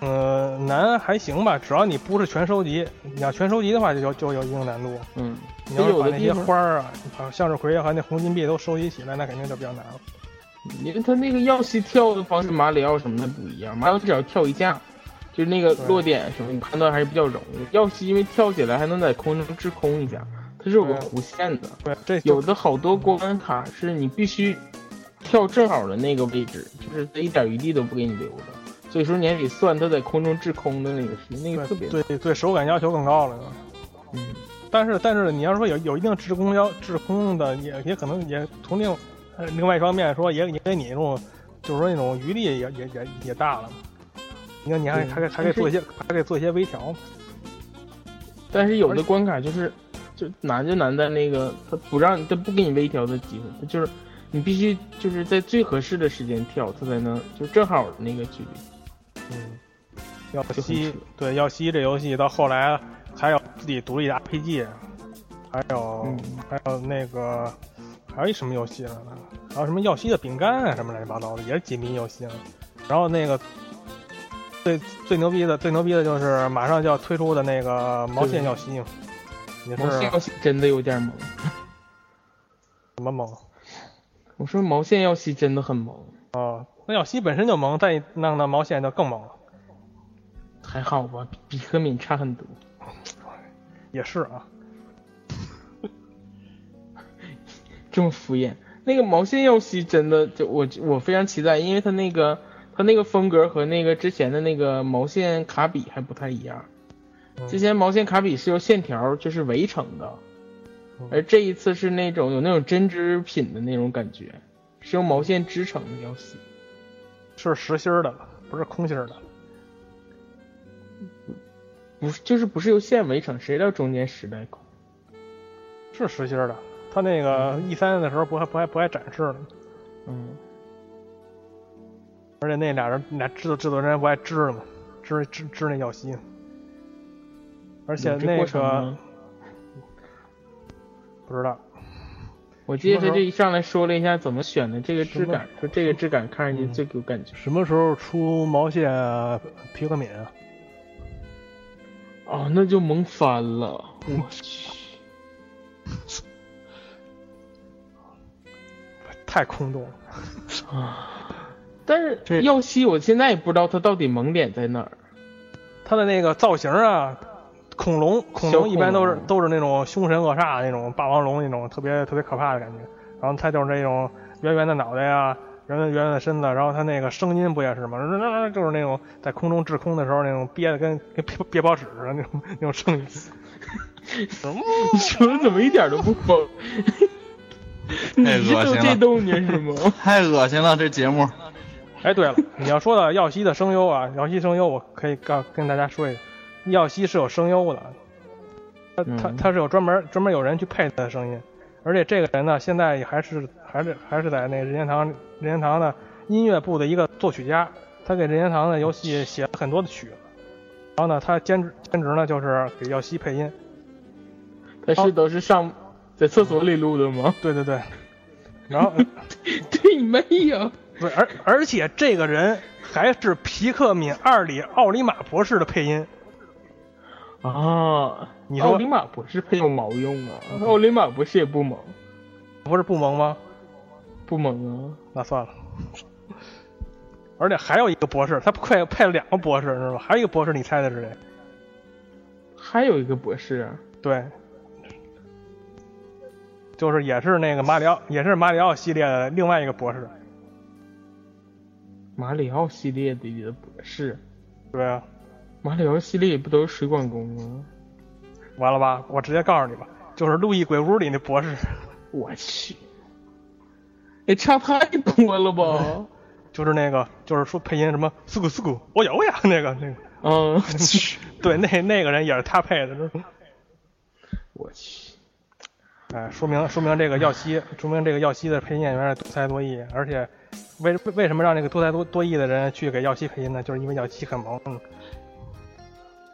呃，难还行吧，只要你不是全收集，你要全收集的话就有就有一定难度。嗯，你要是把那些花儿啊，向日葵和那红金币都收集起来，那肯定就比较难了。因为它那个耀西跳的方式，马里奥什么的不一样，马里奥只要跳一下，就是那个落点什么，你判断还是比较容易。耀西因为跳起来还能在空中滞空一下。它是有个弧线的，对，这有的好多关卡是你必须跳正好的那个位置，就是它一点余地都不给你留的，所以说你还得算它在空中滞空的那个是那个特别对对手感要求更高了。嗯，但是但是你要说有有一定滞空要滞空的，也也可能也从另呃另外一方面说，也也给你那种就是说那种余地也也也也大了。你看你还还还可以做一些还可以做一些微调。但是有的关卡就是。就难就难在那个，他不让他不给你微调的机会，他就是你必须就是在最合适的时间跳，他才能就正好那个距离。嗯，耀西对耀西这游戏到后来还有自己独立的 RPG，还有、嗯、还有那个还有一什么游戏来着？还有什么耀西的饼干啊什么乱七八糟的，也是解谜游戏。然后那个最最牛逼的最牛逼的就是马上就要推出的那个毛线耀西。毛线耀西真的有点萌，什么萌？我说毛线要吸真的很萌哦，那耀西本身就萌，再弄那毛线就更萌了。还好吧，比比克敏差很多。也是啊，这么敷衍。那个毛线耀西真的就我我非常期待，因为他那个他那个风格和那个之前的那个毛线卡比还不太一样。之前毛线卡比是由线条就是围成的，而这一次是那种有那种针织品的那种感觉，是用毛线织成的耀西，是实心的，不是空心的。不是，就是不是由线围成，谁料中间实在空，是实心的。他那个 E 三的时候不还不还不还展示呢，嗯，而且那俩人俩制作制作人不还织了吗？织织织那耀西。而且那个不知道，我记得他这一上来说了一下怎么选的这个质感，说这个质感看上去最有感觉。什么时候出毛线皮克敏啊？啊，那就萌翻了，我 去。太空洞了。啊！但是耀西，我现在也不知道他到底萌点在哪儿。他的那个造型啊，恐龙恐龙一般都是都是那种凶神恶煞那种霸王龙那种特别特别可怕的感觉。然后它就是那种圆圆的脑袋呀，圆圆圆圆的身子，然后它那个声音不也是吗？就是那种在空中滞空的时候那种憋的跟跟憋憋包屎似的那种那种声音。你说的怎么一点都不疯？你太恶心了动静是吗？太恶心了，这节目。哎，对了，你要说到耀西的声优啊，耀西声优我可以告跟大家说一下，耀西是有声优的，他他嗯他是有专门专门有人去配他的声音，而且这个人呢，现在也还是还是还是在那个任天堂任天堂的音乐部的一个作曲家，他给任天堂的游戏写了很多的曲子，然后呢，他兼职兼职呢就是给耀西配音，他是都是上在厕所里录的吗？对对对，然后 对没有。对，而而且这个人还是皮克敏二里奥里马博士的配音。啊，你说奥利马博士配有毛用啊？奥利马博士也不萌，不是不萌吗？不萌啊。那算了。而且还有一个博士，他配配了两个博士是吧？还有一个博士，你猜的是谁？还有一个博士，啊对，就是也是那个马里奥，也是马里奥系列的另外一个博士。马里奥系列里的博士。对啊，马里奥系列不都是水管工吗？完了吧？我直接告诉你吧，就是《路易鬼屋》里那博士，我去，也差太多了吧？就是那个，就是说配音什么“斯古斯古”，我有呀，那个那个，嗯，去对，那那个人也是他配的，我去，哎，说明说明这个耀西，说明这个耀西的配音演员是多才多艺，而且为为什么让这个多才多多艺的人去给耀西配音呢？就是因为耀西很萌。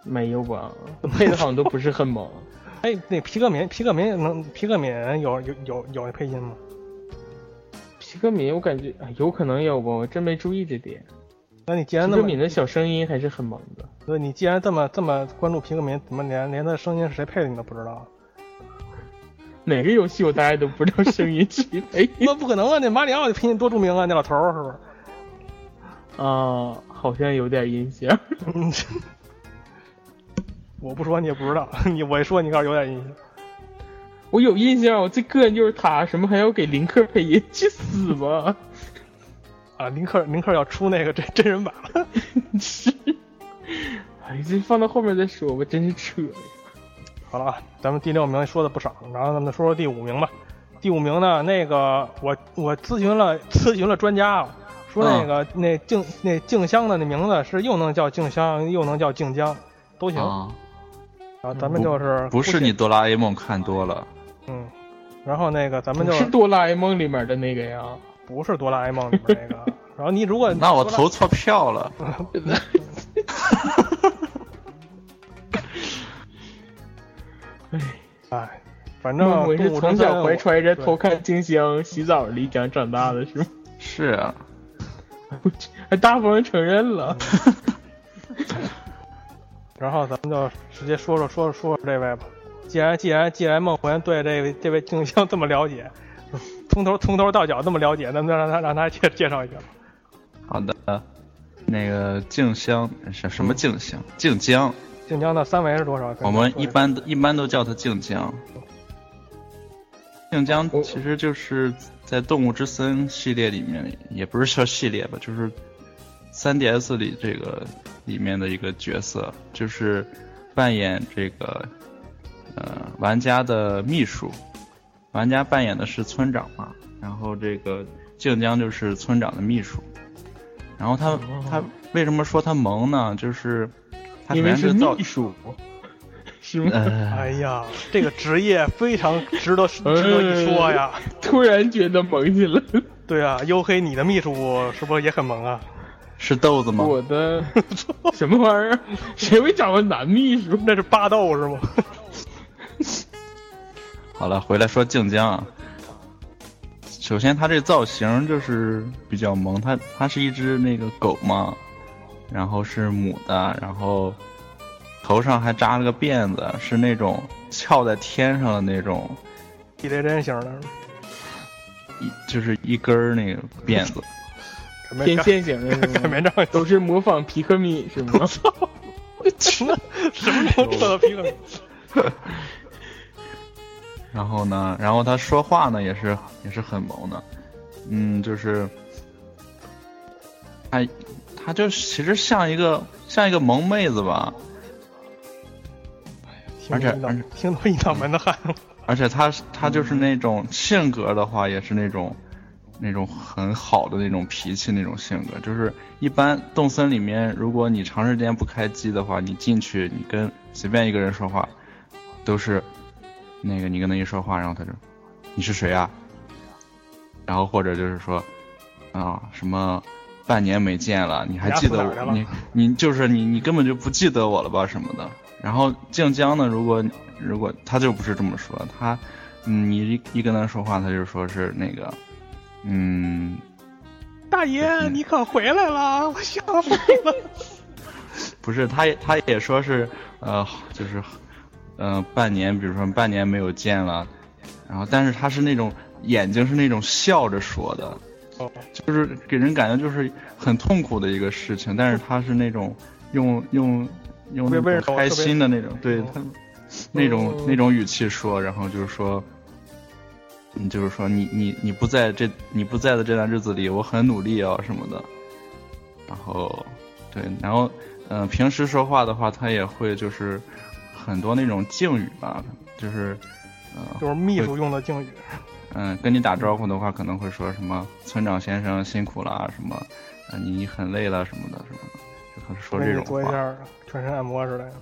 嗯没有吧？配的好像都不是很猛。哎，那皮克敏，皮克敏能皮克敏有有有有配音吗？皮克敏，我感觉哎有可能有吧，我真没注意这点。那你既然那么，皮克敏的小声音还是很萌的。那你既然这么这么关注皮克敏，怎么连连他的声音是谁配的你都不知道？哪个游戏我大概都不知道声音谁配 那不可能啊！那马里奥的配音多著名啊，那老头儿是不是？啊？好像有点印象。嗯，我不说你也不知道，你我一说你倒是有点印象。我有印象，我最膈应就是他，什么还要给林克配音，去死吧！啊，林克林克要出那个真真人版了。是，哎，这放到后面再说吧，真是扯呀。好了啊，咱们第六名说的不少，然后咱们说说第五名吧。第五名呢，那个我我咨询了咨询了专家啊，说那个、那静那静香的那名字是又能叫静香，又能叫静江，都行。啊，咱们就是不是你哆啦 A 梦看多了，嗯，然后那个咱们就不是哆啦 A 梦里面的那个呀？不是哆啦 A 梦里面那个。然后你如果那我投错票了。哎，反正我是从小怀揣着偷看静香洗澡理想长大的，是吗？是啊，还大方承认了。然后咱们就直接说说说说说这位吧。既然既然既然梦魂对这位这位静香这么了解，从头从头到脚这么了解，咱们就让他让他介介绍一下。好的。那个静香是什么静香？静江，静江的三维是多少？我们一说般一般都叫它静江。静江其实就是在《动物之森》系列里面，也不是说系列吧，就是 3DS 里这个里面的一个角色，就是扮演这个呃玩家的秘书，玩家扮演的是村长嘛，然后这个静江就是村长的秘书，然后他他为什么说他萌呢？就是他首因为是秘书，是吗？呃哎呀，这个职业非常值得 值得一说呀。突然觉得萌起来了。对啊，黝黑，你的秘书是不是也很萌啊？是豆子吗？我的什么玩意儿？谁会找个男秘书？那是霸道是吗？好了，回来说静江啊。首先，它这造型就是比较萌，它它是一只那个狗嘛，然后是母的，然后头上还扎了个辫子，是那种翘在天上的那种，地雷针型的，一就是一根儿那个辫子。天线型的擀面杖都是模仿皮克米是吗？什么什么时候到皮克米？然后呢，然后他说话呢也是也是很萌的，嗯，就是他他就其实像一个像一个萌妹子吧，而且而且听到一脑门子汗。而且他他就是那种性格的话，也是那种那种很好的那种脾气那种性格。就是一般动森里面，如果你长时间不开机的话，你进去你跟随便一个人说话，都是那个你跟他一说话，然后他就你是谁啊？然后或者就是说啊什么半年没见了，你还记得我？你你就是你你根本就不记得我了吧什么的。然后静江呢，如果如果他就不是这么说，他嗯你一一跟他说话，他就说是那个嗯。大爷，你可回来了，我吓死了。不是，他也他也说是呃就是呃半年，比如说半年没有见了，然后但是他是那种眼睛是那种笑着说的，哦，就是给人感觉就是很痛苦的一个事情，但是他是那种用用用那种开心的那种，对嗯他那种哦那种语气说，然后就是说，你就是说你你你不在这你不在的这段日子里，我很努力啊什么的，然后对，然后嗯、呃平时说话的话，他也会就是很多那种敬语吧，就是呃就是秘书用的敬语。嗯，跟你打招呼的话，可能会说什么“村长先生辛苦了啊”，什么“呃你很累了”什么的什么的，就可能说这种话。做一下全身按摩之类的。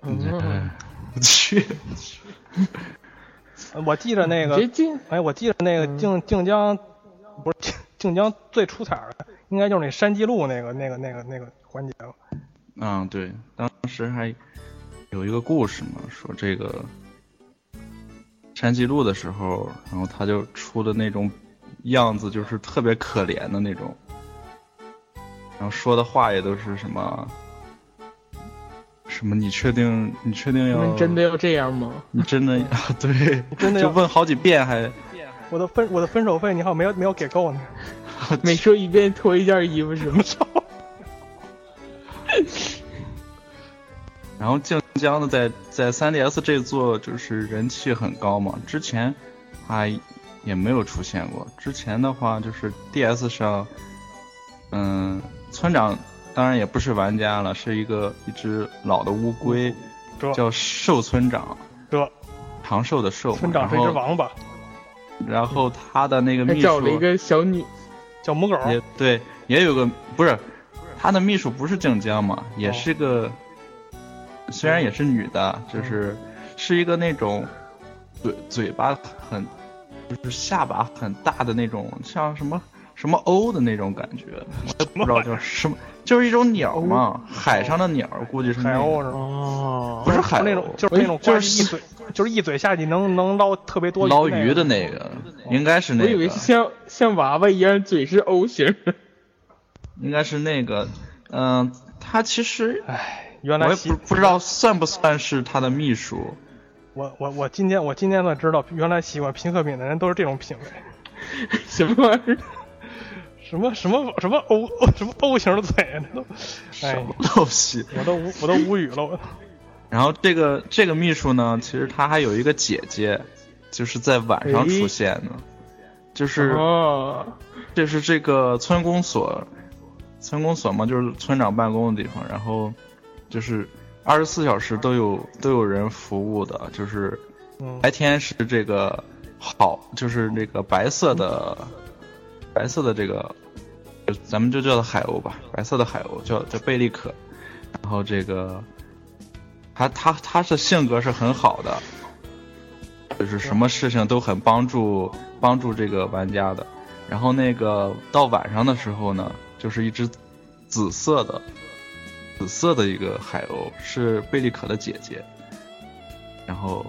嗯嗯，我去，我记得那个哎，我记得那个嗯静静江，不是静静江最出彩的，应该就是那山记录那个那个那个那个环节了。嗯，对，当时还有一个故事嘛，说这个山记录的时候，然后他就出的那种样子，就是特别可怜的那种，然后说的话也都是什么。什么？你确定？你确定要们真的要这样吗？你真的 啊对，就真的要问好几遍还，我的分我的分手费你好像没有没有给够呢。每说一遍脱一件衣服是吗？然后静江的，在在 3DS 这座就是人气很高嘛，之前他也没有出现过。之前的话就是 DS 上，嗯，村长当然也不是玩家了，是一个一只老的乌龟，叫寿村长，这长寿的寿。村长是一只王八，然后他的那个秘书还找了一个小女，小母狗。也对，也有个不是他的秘书不是静江嘛，也哦是个，虽然也是女的，就是是一个那种嘴嘴巴很，就是下巴很大的那种，像什么什么鸥的那种感觉，我也不知道叫什么，就是一种鸟嘛，海上的鸟，估计是海鸥是吗？哦，不是海鸥那种，就是那种就是一嘴，就是一嘴下去能能捞特别多捞鱼的那个，应该是那个，我以为是像像娃娃一样，嘴是 O 型。应该是那个，嗯、他其实唉，原我也来不不知道算不算是他的秘书。我我我今天我今天才知道，原来喜欢平克品的人都是这种品味。什么玩意儿？什么什么什么 O 什么 O 型的嘴啊，这都，哎什，么东西？我都无我都无语了，我。然后这个这个秘书呢，其实他还有一个姐姐，就是在晚上出现的，就是哦，就是这个村公所，村公所嘛，就是村长办公的地方，然后就是二十四小时都有都有人服务的，就是嗯白天是这个好，就是那个白色的白色的这个，咱们就叫它海鸥吧，白色的海鸥叫叫贝利可，然后这个他他他是性格是很好的，就是什么事情都很帮助帮助这个玩家的。然后那个到晚上的时候呢，就是一只紫色的紫色的一个海鸥，是贝利可的姐姐。然后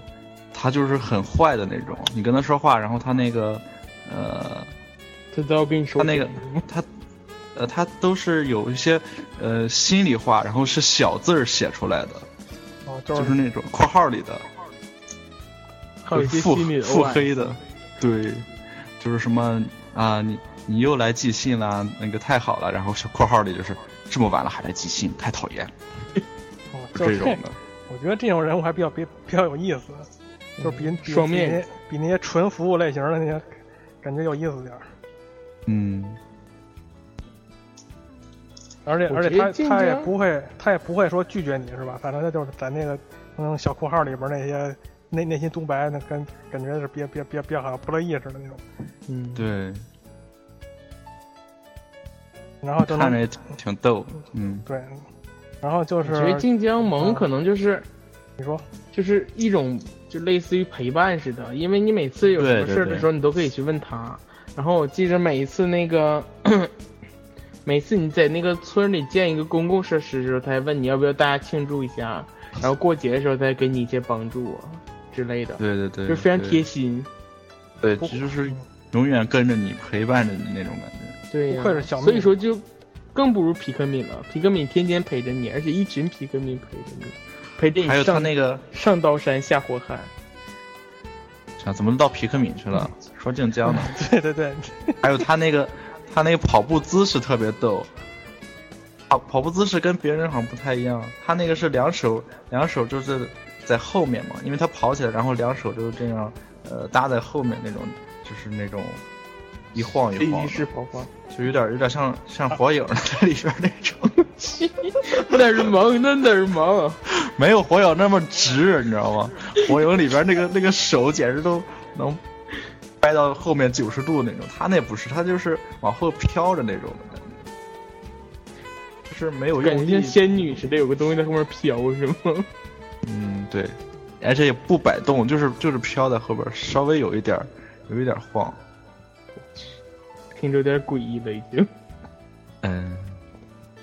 他就是很坏的那种，你跟他说话，然后他那个呃他都要跟你说他那个他呃他都是有一些呃心里话，然后是小字儿写出来的。就就是那种括号里的还有一些腹腹黑的，对，就是什么啊，你你又来寄信啦，那个太好了，然后小括号里就是这么晚了还来寄信，太讨厌了，哦就就是这种的。我觉得这种人我还比较比比较有意思，就是比比双面比那比那些纯服务类型的那些感觉有意思点儿。嗯，而且而且他他也不会他也不会说拒绝你是吧？反正他就是在那个嗯小括号里边那些内内心独白，那感感觉是别别别别好像不乐意似的那种，嗯，对，然后就能看着也挺挺逗，嗯，对，然后就是我觉得晋江萌可能就是你说。就是一种就类似于陪伴似的，因为你每次有什么事儿的时候，你都可以去问他。然后我记着每一次那个，每次你在那个村里建一个公共设施的时候，他还问你要不要大家庆祝一下，然后过节的时候再给你一些帮助啊之类的，对对对，就非常贴心。对，这就是永远跟着你陪伴着你那种感觉。对所以说就更不如皮克敏了。皮克敏天天陪着你，而且一群皮克敏陪着你，陪着你还有他上那个，上刀山下火海。啊怎么到皮克敏去了？说晋江呢？对对对，还有他那个，他那个跑步姿势特别逗。跑跑步姿势跟别人好像不太一样，他那个是两手两手就是在后面嘛，因为他跑起来，然后两手就是这样，呃，搭在后面那种，就是那种一晃一晃仪的，式跑法，就有点有点像像火影在里边那种，那是忙那哪儿忙。没有火影那么直，你知道吗？火影里边那个那个手简直都能掰到后面九十度那种，他那不是，他就是往后飘着那种的感觉，就是没有用力感觉像。仙女似的，有个东西在后面飘，是吗？嗯，对，而且也不摆动，就是就是飘在后边，稍微有一点儿有一点儿晃。听着有点诡异了，已经。嗯，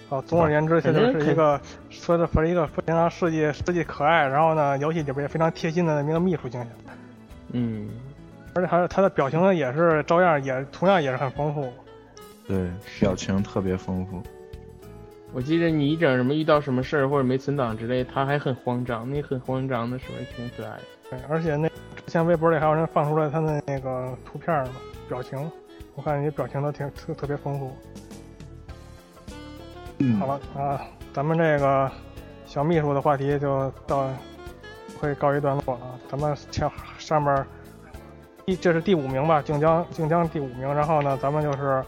好，总而言之，这就是一个说的是一个非常设计设计可爱，然后呢，游戏里边也非常贴心的那个秘书形象，嗯，而且还是他的表情呢也是照样也同样也是很丰富。对，表情特别丰富。我记得你一整什么遇到什么事儿或者没存档之类，他还很慌张，那很慌张的时候也挺可爱的。对，而且那之前微博里还有人放出来他的那个图片嘛，表情，我看你表情都挺特特别丰富。嗯好了啊，咱们这个小秘书的话题就到会告一段落了啊。咱们前上面第这是第五名吧，晋江晋江第五名，然后呢，咱们就是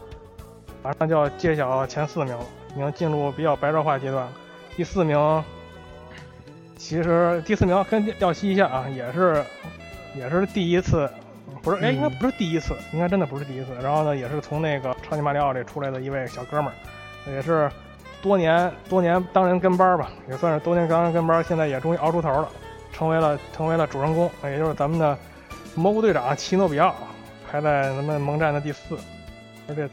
马上就要揭晓前四名了，已经进入比较白热化阶段了。第四名，其实第四名跟耀西一样啊，也是也是第一次，不是哎，嗯应该不是第一次，应该真的不是第一次。然后呢，也是从那个超级马里奥里出来的一位小哥们儿，也是多年多年当人跟班儿吧，也算是多年当人跟班儿，现在也终于熬出头了，成为了成为了主人公，也就是咱们的蘑菇队长奇诺比奥，排在咱们盟战的第四，而且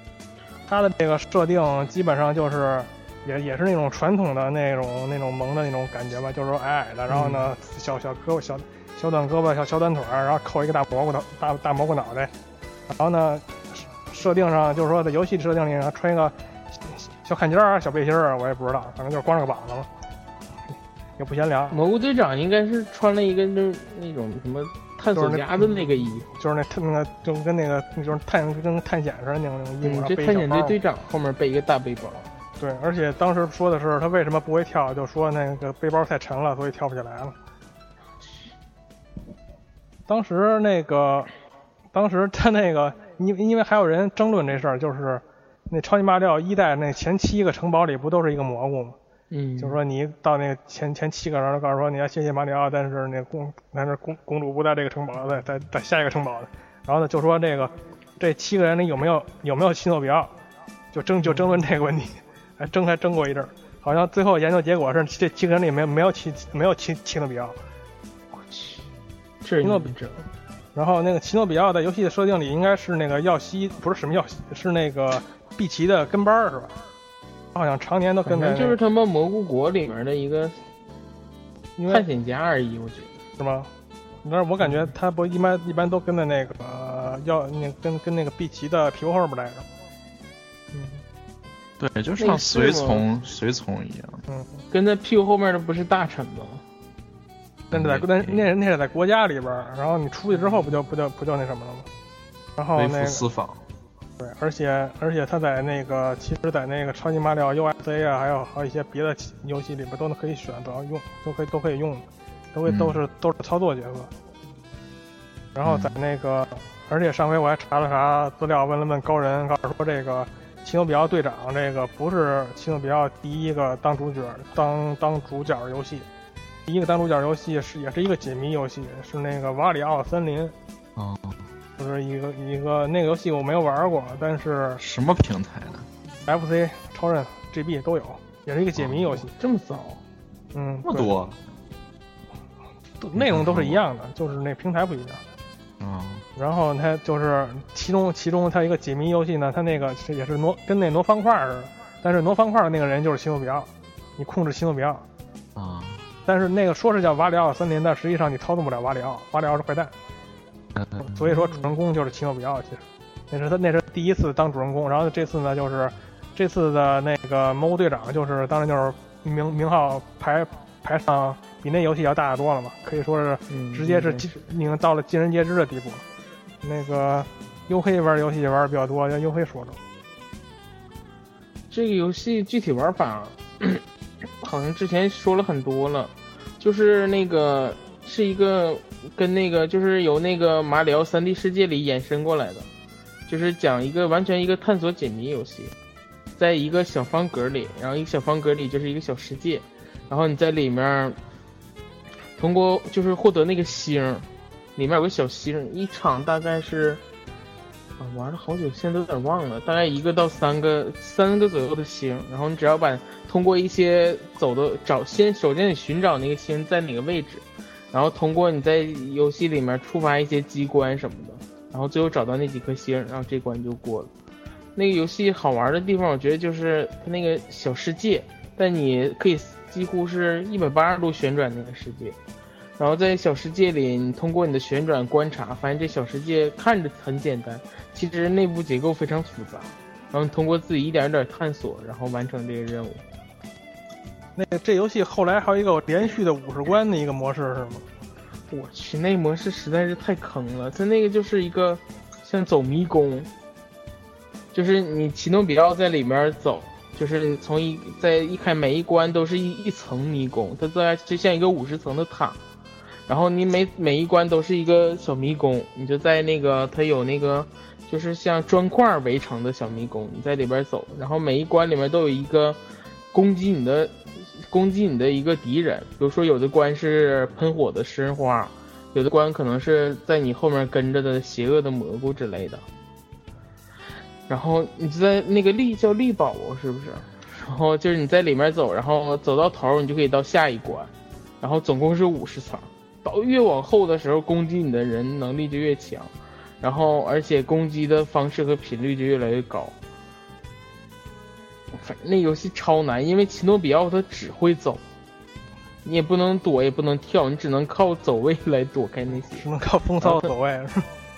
他的这个设定基本上就是也也是那种传统的那种那种萌的那种感觉吧，就是说矮矮的，然后呢小小胳膊小小短胳膊小小短腿儿，然后扣一个大蘑菇头大大蘑菇脑袋，然后呢设定上就是说在游戏设定里然后穿一个小坎肩儿、小背心儿，我也不知道，反正就是光着个膀子嘛，也不贤良，蘑菇队长应该是穿了一个那那种什么探索家的那个衣服，就是那探那个就跟那个就是探跟探险似的那种衣服，这探险队队长后面背一个大背包。对，而且当时说的是他为什么不会跳，就说那个背包太沉了，所以跳不起来了。当时那个，当时他那个，因因为还有人争论这事儿，就是那超级马里奥一代那前七个城堡里不都是一个蘑菇吗？嗯，就是说你到那个前前七个，然后告诉说你要谢谢马里奥，但是那公但是公公主不在这个城堡，在在在下一个城堡的。然后呢，就说这个这七个人里有没有有没有奇诺比奥，就争就争论这个问题，还争还争过一阵儿。好像最后研究结果是这七个人里没有没有奇没有奇奇诺比奥。这奇诺比这然后那个奇诺比奥在游戏的设定里应该是那个耀西，不是什么耀西，是那个碧琪的跟班儿是吧？好像常年都跟在就是他们蘑菇国里面的一个探险家而已，我觉得。是吗？但是我感觉他不一般一般都跟在那个呃要那跟跟那个碧琪的屁股后面待着。嗯对，就类像随从随从一样。嗯，跟在屁股后面的不是大臣吗？那是在那那那是在国家里边，然后你出去之后不就不就不就那什么了吗？然后微那个私访。对，而且而且它在那个其实，在那个超级马里奥 USA 啊，还有还有一些别的游戏里边都能可以选，都要用，都可以都可以用，都会嗯。都是都是操作角色。然后在那个，而且上回我还查了查资料，问了问高人，告诉说这个奇诺比奥队长这个不是奇诺比奥第一个当主角当当主角游戏，第一个当主角游戏是也是一个解谜游戏，是那个瓦里奥森林，哦，就是一个一个那个游戏我没有玩过，但是什么平台的？FC、超任、GB 都有，也是一个解谜游戏。这么早？嗯，这么多？对，内容都是一样的，就是那平台不一样。啊、然后它就是其中其中它一个解谜游戏呢，它那个是也是挪跟那挪方块似的，但是挪方块的那个人就是奇诺比奥，你控制奇诺比奥。啊，但是那个说是叫瓦里奥森林，但实际上你操纵不了瓦里奥，瓦里奥是坏蛋，嗯 所以说主人公就是奇诺比奥。其实那是他那是第一次当主人公，然后这次呢就是这次的那个蘑菇队长就是当然就是名名号排排上比那游戏要大得多了嘛，可以说是嗯，直接是已经到了尽人皆知的地步。那个黝黑玩游戏玩的比较多，让黝黑说说。这个游戏具体玩法，好像之前说了很多了，就是那个是一个跟那个就是由那个马里奥 3D 世界里衍生过来的，就是讲一个完全一个探索解谜游戏，在一个小方格里，然后一个小方格里就是一个小世界，然后你在里面通过就是获得那个星，里面有个小星，一场大概是。啊，玩了好久，现在都有点忘了，大概一个到三个三个左右的星，然后你只要把通过一些走的找先首先得寻找那个星在哪个位置，然后通过你在游戏里面触发一些机关什么的，然后最后找到那几颗星，然后这关就过了。那个游戏好玩的地方，我觉得就是它那个小世界，但你可以几乎是一百八十度旋转那个世界。然后在小世界里，你通过你的旋转观察，发现这小世界看着很简单，其实内部结构非常复杂。然后你通过自己一点一点探索，然后完成这个任务。那个这游戏后来还有一个连续的五十关的一个模式是吗？我去，那模式实在是太坑了。它那个就是一个像走迷宫，就是你奇诺比奥在里面走，就是从一在一开每一关都是一一层迷宫，它在就像一个五十层的塔。然后你每每一关都是一个小迷宫，你就在那个它有那个就是像砖块围成的小迷宫，你在里边走，然后每一关里面都有一个攻击你的攻击你的一个敌人，比如说有的关是喷火的食人花，有的关可能是在你后面跟着的邪恶的蘑菇之类的。然后你就在那个力叫力宝是不是？然后就是你在里面走，然后走到头你就可以到下一关，然后总共是五十层。到越往后的时候，攻击你的人能力就越强，然后而且攻击的方式和频率就越来越高。反正那游戏超难，因为奇诺比奥他只会走，你也不能躲，也不能跳，你只能靠走位来躲开那些。只能靠风骚走位？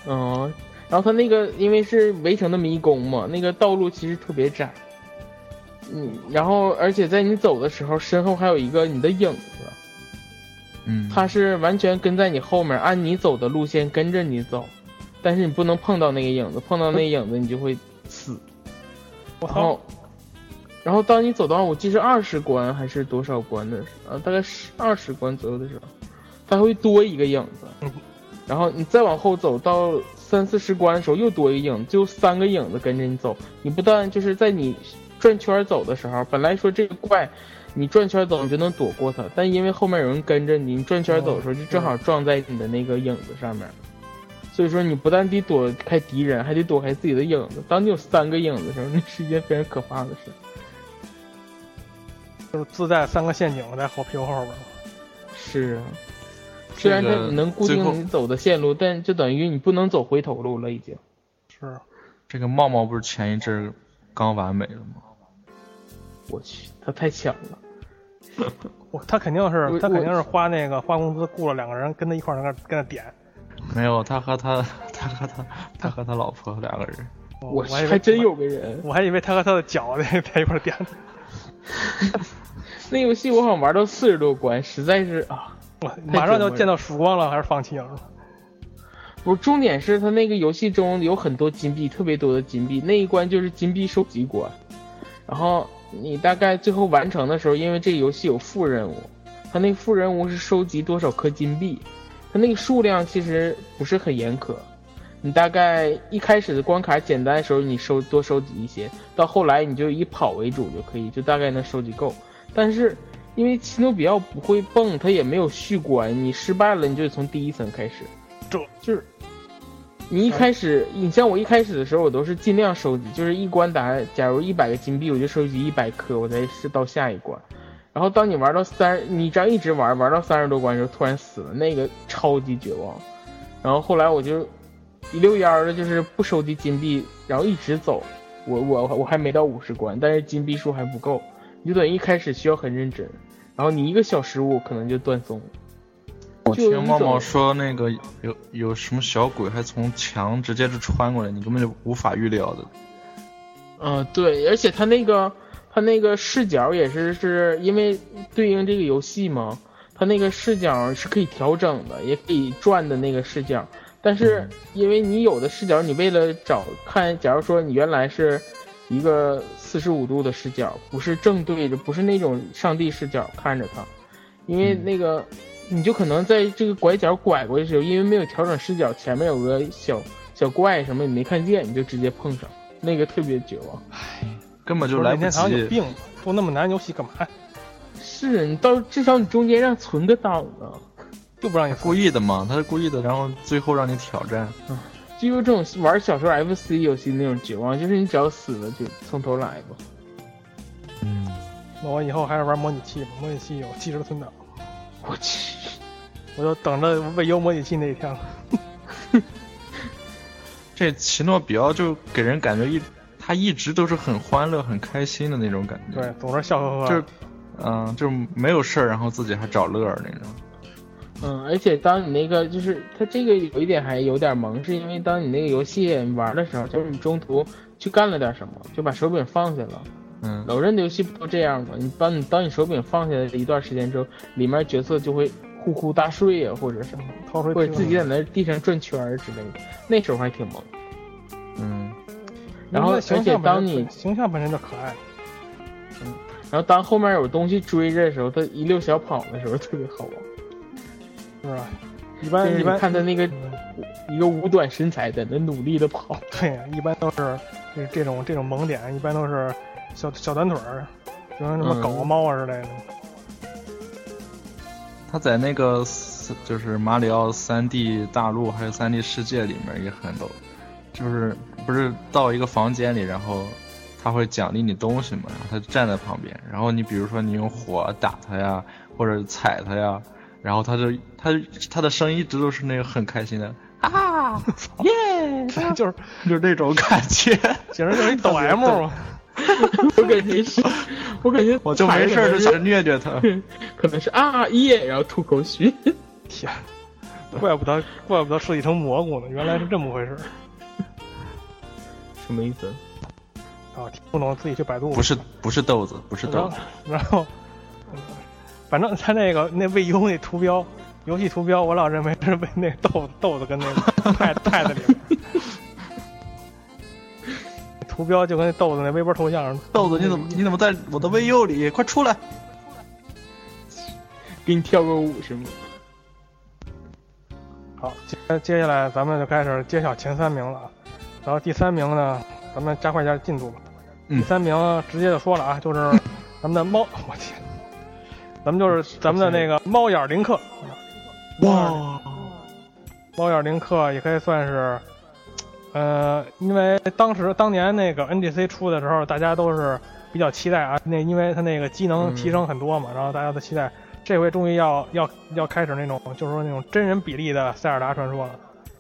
嗯，然后他那个因为是围城的迷宫嘛，那个道路其实特别窄。嗯，然后而且在你走的时候，身后还有一个你的影子。嗯，他是完全跟在你后面，按你走的路线跟着你走，但是你不能碰到那个影子，碰到那个影子你就会死。我操！然后，然后当你走到我记是二十关还是多少关的时候，呃，大概是二十关左右的时候，它会多一个影子。嗯然后你再往后走到三四十关的时候，又多一个影子，就三个影子跟着你走。你不但就是在你转圈走的时候，本来说这个怪。你转圈走，你就能躲过它，但因为后面有人跟着你，你转圈走的时候就正好撞在你的那个影子上面，所以说你不但得躲开敌人，还得躲开自己的影子。当你有三个影子的时候，那是一件非常可怕的事。就是自带三个陷阱在后屁股后边。是啊，虽然它能固定你走的线路，但就等于你不能走回头路了，已经。是，这个茂茂不是前一阵刚完美了吗？我去，他太强了。我他肯定是他肯定是花那个花工资雇了两个人跟他一块儿在那跟他点。没有，他和他他和他他和他老婆两个人。我还以为还真有个人。我还以为他和他的脚在在一块儿点呢。那游戏我好像玩到四十多关，实在是啊，我马上就见到曙光了，还是放弃了？不，重点是他那个游戏中有很多金币，特别多的金币，那一关就是金币收集关。然后你大概最后完成的时候，因为这个游戏有副任务，它那副任务是收集多少颗金币，它那个数量其实不是很严苛。你大概一开始的关卡简单的时候，你收多收集一些，到后来你就以跑为主就可以，就大概能收集够。但是因为奇诺比奥不会蹦，它也没有续关，你失败了你就得从第一层开始。这就是你一开始，你像我一开始的时候，我都是尽量收集，就是一关打，假如一百个金币，我就收集一百颗，我再是到下一关。然后当你玩到三，你这样一直玩，玩到三十多关的时候，突然死了，那个超级绝望。然后后来我就一溜烟儿的，就是不收集金币，然后一直走。我我我还没到五十关，但是金币数还不够，你就等于一开始需要很认真，然后你一个小失误可能就断送了。我听茂茂说那个有有什么小鬼还从墙直接就穿过来，你根本就无法预料的。嗯，对，而且他那个他那个视角也是是因为对应这个游戏嘛，他那个视角是可以调整的，也可以转的那个视角。但是因为你有的视角，你为了找看，假如说你原来是一个四十五度的视角，不是正对着，不是那种上帝视角看着他，因为那个你就可能在这个拐角拐过去的时候，因为没有调整视角，前面有个小小怪什么你没看见，你就直接碰上，那个特别绝望。唉根本就来不任天堂有。病，出那么难游戏干嘛呀？是你到至少你中间让存个档啊，就不让你故意的嘛，他是故意的，然后最后让你挑战。就有这种玩小时候 FC 游戏那种绝望，就是你只要死了就从头来吧。嗯，那我以后还是玩模拟器吧，模拟器有即时存档，我去，我就等着未优模拟器那一天了。这奇诺比奥就给人感觉一，他一直都是很欢乐、很开心的那种感觉。对，总是笑呵呵。就是，嗯、就没有事儿，然后自己还找乐儿那种。嗯，而且当你那个就是它这个有一点还有点萌，是因为当你那个游戏玩的时候，就是你中途去干了点什么，就把手柄放下了。嗯，老任的游戏不都这样吗？你当你当你手柄放下来一段时间之后，里面角色就会呼呼大睡呀、或者什么，掏出或者自己在那地上转圈儿之类的，那时候还挺萌。嗯，然后而且当你形象本身就可爱，嗯然后当后面有东西追着的时候，他一溜小跑的时候特别好玩。是吧？一般一般看他那个嗯一个五短身材在那努力的跑，对呀，一般都是这这种这种萌点，一般都是小小短腿儿，就像什么狗猫啊之类的。他在那个就是马里奥三 D 大陆还有三 D 世界里面也很逗，就是不是到一个房间里，然后他会奖励你东西嘛，然后他就站在旁边，然后你比如说你用火打他呀，或者踩他呀，然后他就他他的声音一直都是那个很开心的啊耶，就是就是那种感觉。简直就是一抖 M 嘛。我感觉是，我感觉我就没事儿就想虐虐他。可能是啊耶，然后吐口血。天，怪不得怪不得设计成蘑菇呢，原来是这么回事什么意思？啊！听不懂自己去百度。不是不是豆子，不是豆子，然后，嗯反正他那个那 VU 那图标，游戏图标，我老认为是被那豆子豆子跟那个 pad pad 里面。图标就跟那豆子那微博头像似的。豆子你怎么你怎么在我的 VU 里？快出来！给你跳个舞是吗？好，接接下来咱们就开始揭晓前三名了啊。然后第三名呢，咱们加快一下进度吧。嗯第三名直接就说了啊，就是咱们的猫，我天，咱们就是咱们的那个猫眼林克。哇，猫眼林克也可以算是，呃，因为当时当年那个 NGC 出的时候，大家都是比较期待啊，那因为它那个机能提升很多嘛，然后大家都期待这回终于要要要开始那种就是说那种真人比例的塞尔达传说了。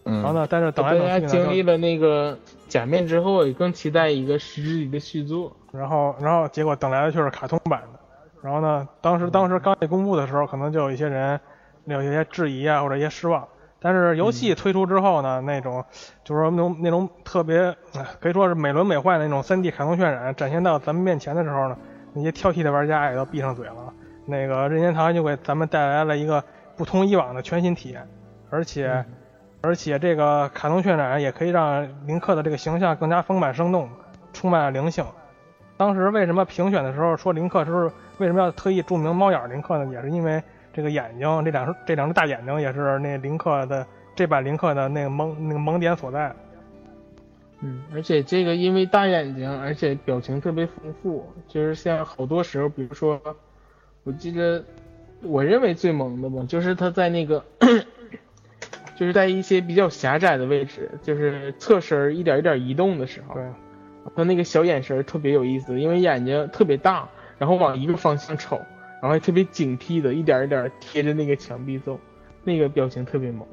然后嗯，呢，但是等来等去呢，经历了那个假面之后，也更期待一个实质里的续作。然后然后结果等来的却是卡通版的。然后呢，当时当时刚一公布的时候，可能就有一些人有一些质疑啊，或者一些失望。但是游戏推出之后呢，那种就是说那种那种特别哎可以说是美轮美奂的那种 3D 卡通渲染展现到咱们面前的时候呢，那些挑剔的玩家也都闭上嘴了。那个任天堂就给咱们带来了一个不同以往的全新体验，而且、嗯而且这个卡通渲染也可以让林克的这个形象更加丰满生动，充满了灵性。当时为什么评选的时候说林克是为什么要特意注明猫眼儿林克呢？也是因为这个眼睛，这两只这两只大眼睛也是那林克的这版林克的那个萌那个萌点所在。嗯，而且这个因为大眼睛，而且表情特别丰富，就是像好多时候，比如说，我记得我认为最萌的吧，就是他在那个，就是在一些比较狭窄的位置，就是侧身儿一点一点移动的时候，对，他那个小眼神儿特别有意思，因为眼睛特别大，然后往一个方向瞅，然后还特别警惕的，一点一点贴着那个墙壁走，那个表情特别萌。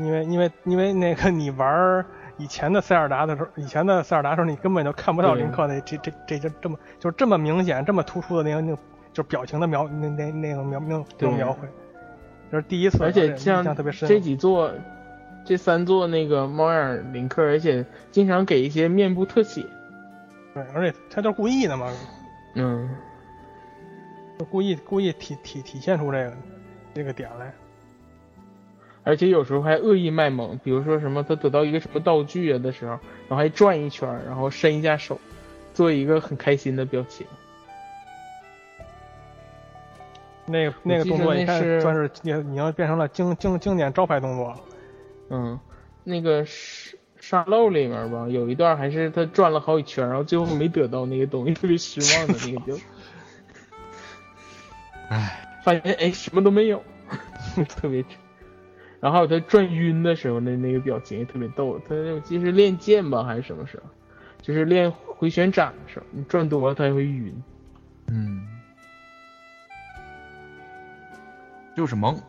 因为因为因为那个你玩以前的塞尔达的时候，以前的塞尔达的时候，你根本就看不到林克那这这这这这么就是这么明显、这么突出的那个那个就是表情的描那那那个描描那种描绘，就是第一次，而且印像象特别深。这几座、这三座那个猫眼林克，而且经常给一些面部特写。对，而且他就是故意的嘛，嗯，就故意故意体体体现出这个这个点来。而且有时候还恶意卖萌，比如说什么他得到一个什么道具啊的时候，然后还转一圈，然后伸一下手，做一个很开心的表情。那个那个动作，你看算是也已经变成了经经经典招牌动作。嗯，那个沙沙漏里面吧，有一段还是他转了好几圈，然后最后没得到那个东西，特别失望的那个表情。唉，发现哎什么都没有，特别。然后他转晕的时候，那那个表情也特别逗。他我记得是练剑吧，还是什么时候？就是练回旋斩的时候，你转多了他也会晕。嗯，就是萌。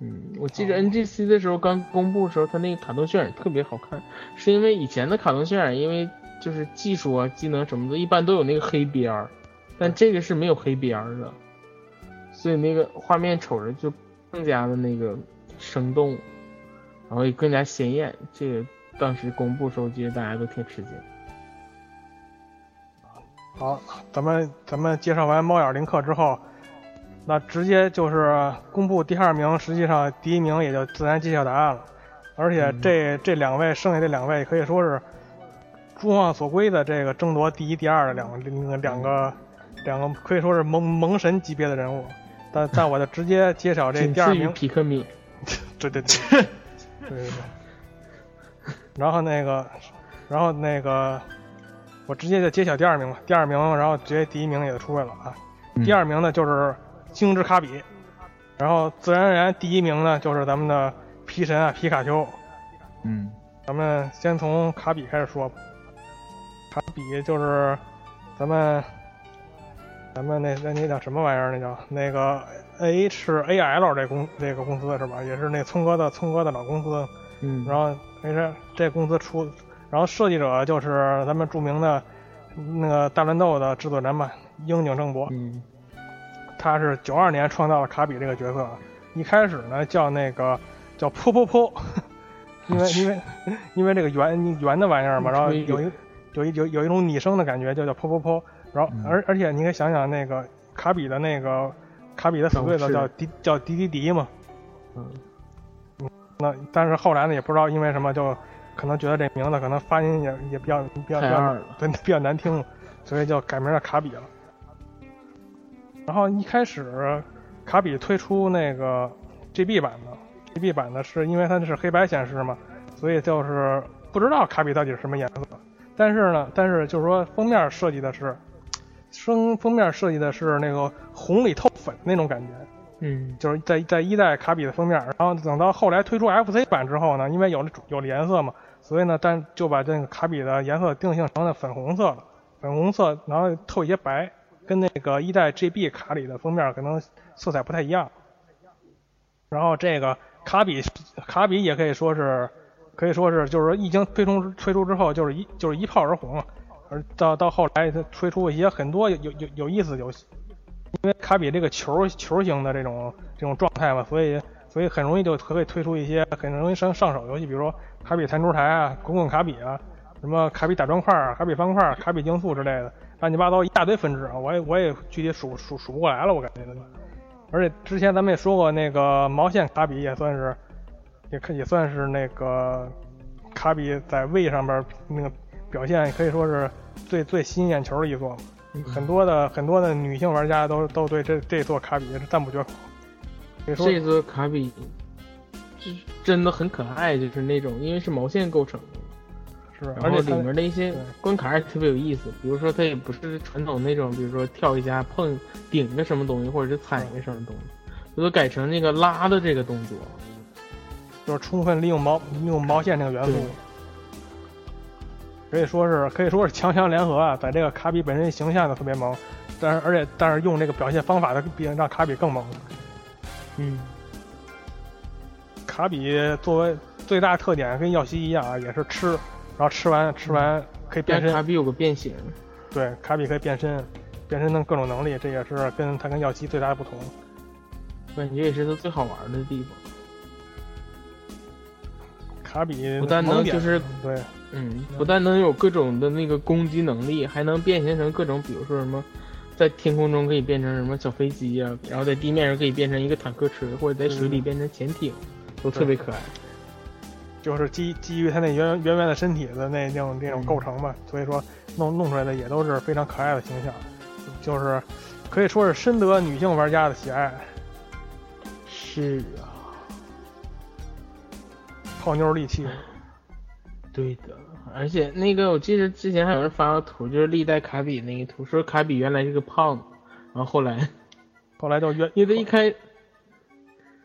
嗯，我记得 NGC 的时候刚公布的时候，它那个卡通渲染特别好看，是因为以前的卡通渲染，因为就是技术啊、技能什么的，一般都有那个黑边儿，但这个是没有黑边儿的，所以那个画面瞅着就更加的那个生动，然后也更加鲜艳。这个当时公布的时候，其实大家都挺吃惊。好，咱们咱们介绍完猫眼林克之后，那直接就是公布第二名，实际上第一名也就自然揭晓答案了。而且这、这两位剩下这两位可以说是众望所归的这个争夺第一、第二的两个两个两个可以说是蒙蒙神级别的人物。但但我就直接揭晓这第二名，匹克米，对对对，对 对对。然后那个，然后那个，我直接就揭晓第二名吧。第二名，然后直接第一名也就出来了啊。嗯第二名呢就是精致卡比，然后自然而然第一名呢就是咱们的皮神啊皮卡丘。嗯咱们先从卡比开始说吧。卡比就是咱们咱们那那那叫什么玩意儿？那叫那个 H A L 这公这个公司是吧？也是那聪哥的聪哥的老公司。嗯，然后没事，这公司出，然后设计者就是咱们著名的那个大乱斗的制作人嘛，樱井正博。嗯他是九二年创造了卡比这个角色，一开始呢叫那个叫噗噗噗，因为因为因为这个圆圆的玩意儿嘛，然后有一有一有有一种拟声的感觉，就叫噗噗噗。然后而而且你可以想想那个卡比的那个卡比的死对头叫迪叫迪迪迪嘛，嗯，那但是后来呢也不知道因为什么就可能觉得这名字可能发音也也比较比较比较对比较难听，所以就改名叫卡比了。然后一开始卡比推出那个 GB 版的，GB 版的是因为它是黑白显示嘛，所以就是不知道卡比到底是什么颜色。但是呢，但是就是说封面设计的是，封封面设计的是那个红里透粉那种感觉。嗯就是在在一代卡比的封面，然后等到后来推出 FC 版之后呢，因为有了有了颜色嘛，所以呢，但就把这个卡比的颜色定性成了粉红色了，粉红色，然后透一些白，跟那个一代 GB 卡里的封面可能色彩不太一样。然后这个卡比卡比也可以说是可以说是就是说一经推出推出之后就是一就是一炮而红，而到到后来它推出一些很多有有有意思的游戏。因为卡比这个球球形的这种这种状态嘛，所以所以很容易就可以推出一些很容易上上手游戏，比如说卡比弹珠台啊、滚滚卡比啊、什么卡比打砖块啊、卡比方块、卡比竞速之类的，乱七八糟一大堆分支啊，我也我也具体数数数不过来了，我感觉而且之前咱们也说过，那个毛线卡比也算是，也可也算是那个卡比在位上边那个表现，可以说是最最吸引眼球的一座。很多的很多的女性玩家都都对这这座卡比是赞不绝口。可以说这座卡比就是真的很可爱，就是那种因为是毛线构成的，而且里面的一些关卡也特别有意思，比如说它也不是传统那种，比如说跳一下碰顶个什么东西，或者是踩一个什么东西，它都改成那个拉的这个动作。就是充分利用毛利用毛线这个元素，可以说是可以说是强强联合啊，在这个卡比本身形象就特别萌，但是而且但是用这个表现方法的比让卡比更萌。嗯，卡比作为最大特点跟耀西一样啊，也是吃，然后吃完吃完可以变身，卡比有个变形，对，卡比可以变身，变身的各种能力，这也是跟它跟耀西最大的不同。我感觉也是它最好玩的地方。卡比不但能就是对嗯，不但能有各种的那个攻击能力，还能变形成各种，比如说什么，在天空中可以变成什么小飞机呀、然后在地面上可以变成一个坦克车，或者在水里变成潜艇，都特别可爱。就是基基于它那圆圆圆的身体的那那种那种嗯构成吧，所以说弄弄出来的也都是非常可爱的形象，就是可以说是深得女性玩家的喜爱。是啊，泡妞利器，对的。而且那个我记得之前还有人发过图，就是历代卡比那个图，说卡比原来是个胖子，然后后来后来就越因为他一开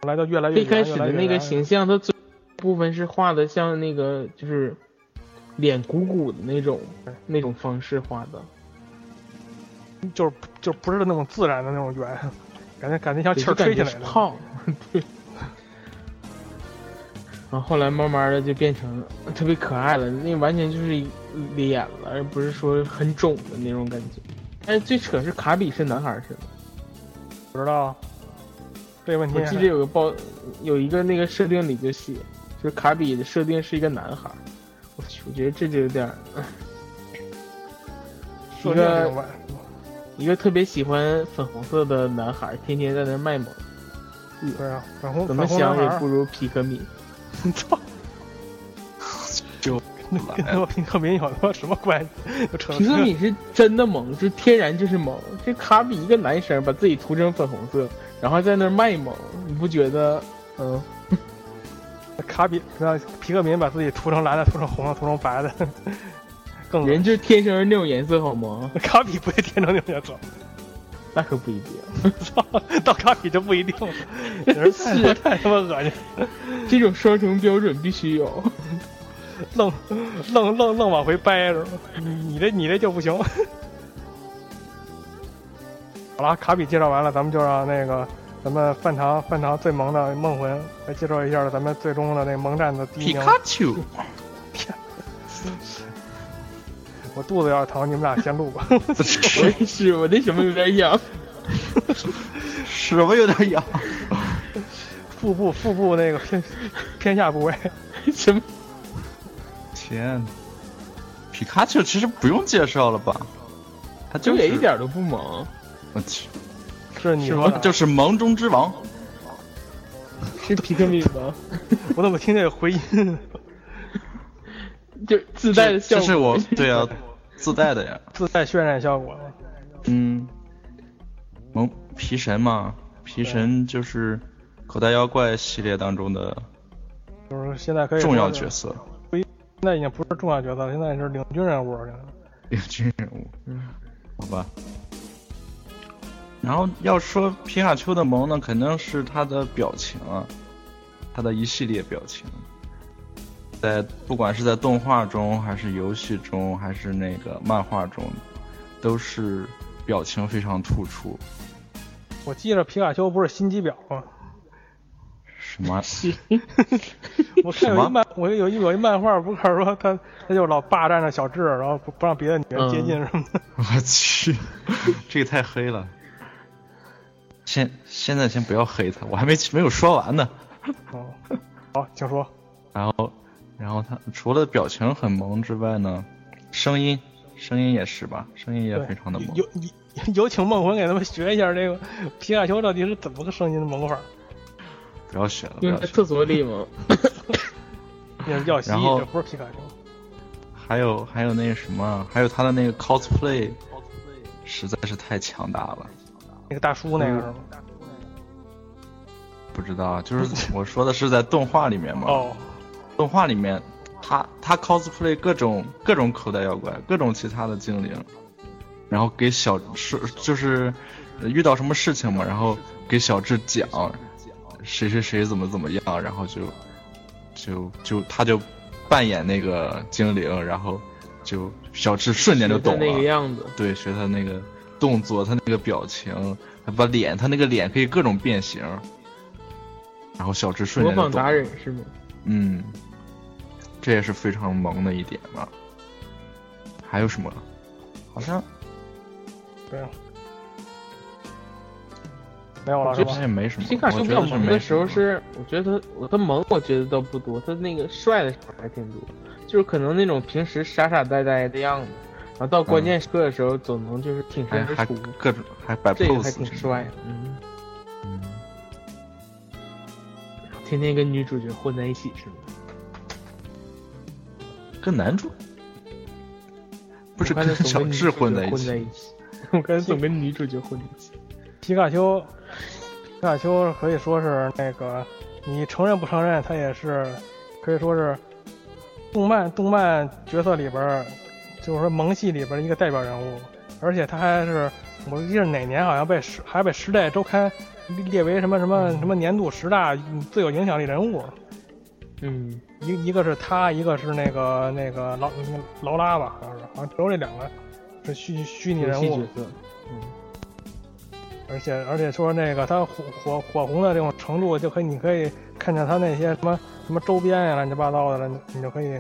后来就越来越一开始的那个形象，他最部分是画的像那个就是脸鼓鼓的那种那种方式画的，就是就不是那种自然的那种圆，感觉感觉像气儿吹起来胖，对。然后后来慢慢的就变成特别可爱了，那完全就是脸了，而不是说很肿的那种感觉。但是最扯是卡比是男孩儿是吗？不知道这个问题我记得有个报有一个那个设定里就写，就是卡比的设定是一个男孩儿。我去，我觉得这就有点儿，设定一个一个特别喜欢粉红色的男孩儿，天天在那卖萌，对啊，粉红怎么想也不如皮克米。操，就 跟他妈平克米有他妈什么关系？皮克米是真的萌，是天然就是萌。这卡比一个男生把自己涂成粉红色，然后在那卖萌，你不觉得？嗯，卡比让皮克敏把自己涂成蓝的，涂成红的，涂成白的，更人就是天生是那种颜色好吗？卡比不会天生那种颜色，那可不一定。操，到卡比就不一定了，是太他妈恶心，这种双重标准必须有。愣愣愣愣往回掰是吧？你你这你这就不行。好了，卡比介绍完了，咱们就让那个咱们饭堂饭堂最萌的梦魂来介绍一下咱们最终的那个萌战的第一皮。卡丘，我肚子有点疼，你们俩先录吧。我 也是，我那什么有点痒。什么有点痒？腹部腹部那个偏偏下部位，什么？天，皮卡丘其实不用介绍了吧？他就也一点都不萌。我去，是你说的，就是萌中之王。是皮克敏吗？我怎么听这个回音？就自带的效果。这是我对啊，自带的呀。自带渲染效果。嗯，萌皮神嘛，皮神就是口袋妖怪系列当中的就是现在可以重要角色，现在已经不是重要角色了，现在是领军人物了。领军人物。嗯，好吧。然后要说皮卡丘的萌呢，肯定是他的表情啊，他的一系列表情，在不管是在动画中，还是游戏中，还是那个漫画中，都是表情非常突出。我记着皮卡丘不是心机婊吗？什么？我看有一漫，我有一有一漫画，不是说他他就老霸占着小智，然后不不让别的女人接近什么的。我去，这个太黑了。现现在先不要黑他，我还没没有说完呢。哦，好，请说。然后，然后他除了表情很萌之外呢，声音声音也是吧，声音也非常的萌。有有有请梦魂给他们学一下这个皮卡丘到底是怎么个声音的萌法，不要学了，不要学了。因为在厕所里嘛。那是耀西，然后这不是皮卡丘。还有还有那个什么，还有他的那个 cosplay，cosplay 实在是太强大了。那个大叔那个是吗？不知道，就是 我说的是在动画里面嘛。哦，动画里面，他他 cosplay 各种各种口袋妖怪，各种其他的精灵，然后给小是就是呃遇到什么事情嘛，然后给小智讲谁谁谁怎么怎么样，然后就就就他就扮演那个精灵，然后就小智瞬间就懂那个了，样子。对，学他那个动作，他那个表情，他把脸，他那个脸可以各种变形，然后小智瞬模仿达。人是吗？嗯，这也是非常萌的一点吧。还有什么？好像没有，没有了我觉得是吧？也没什么。皮卡丘比较萌的时候是，我觉得他我他萌，我觉得倒不多，他那个帅的时候还挺多，就是可能那种平时傻傻呆呆的样子，然后到关键时刻的时候总能就是挺身而出，各种还摆这个 pose，还挺帅的，嗯，嗯，天天跟女主角混在一起是吗？跟男主不是跟小智混在一起。我看他总跟女主角混在一起。皮卡丘，皮卡丘可以说是那个，你承认不承认，他也是可以说是动漫动漫角色里边儿，就是说萌系里边儿一个代表人物，而且他还是我记得哪年好像被时还被《时代周刊》列列为什么什么什么年度十大最有影响力人物，嗯，一一个是他，一个是那个那个劳劳拉吧，好像是，好像只有这两个是虚虚拟人物。嗯，而且而且说那个他火火火红的这种程度，就可以你可以看见他那些什么什么周边呀、乱七八糟的了，你你就可以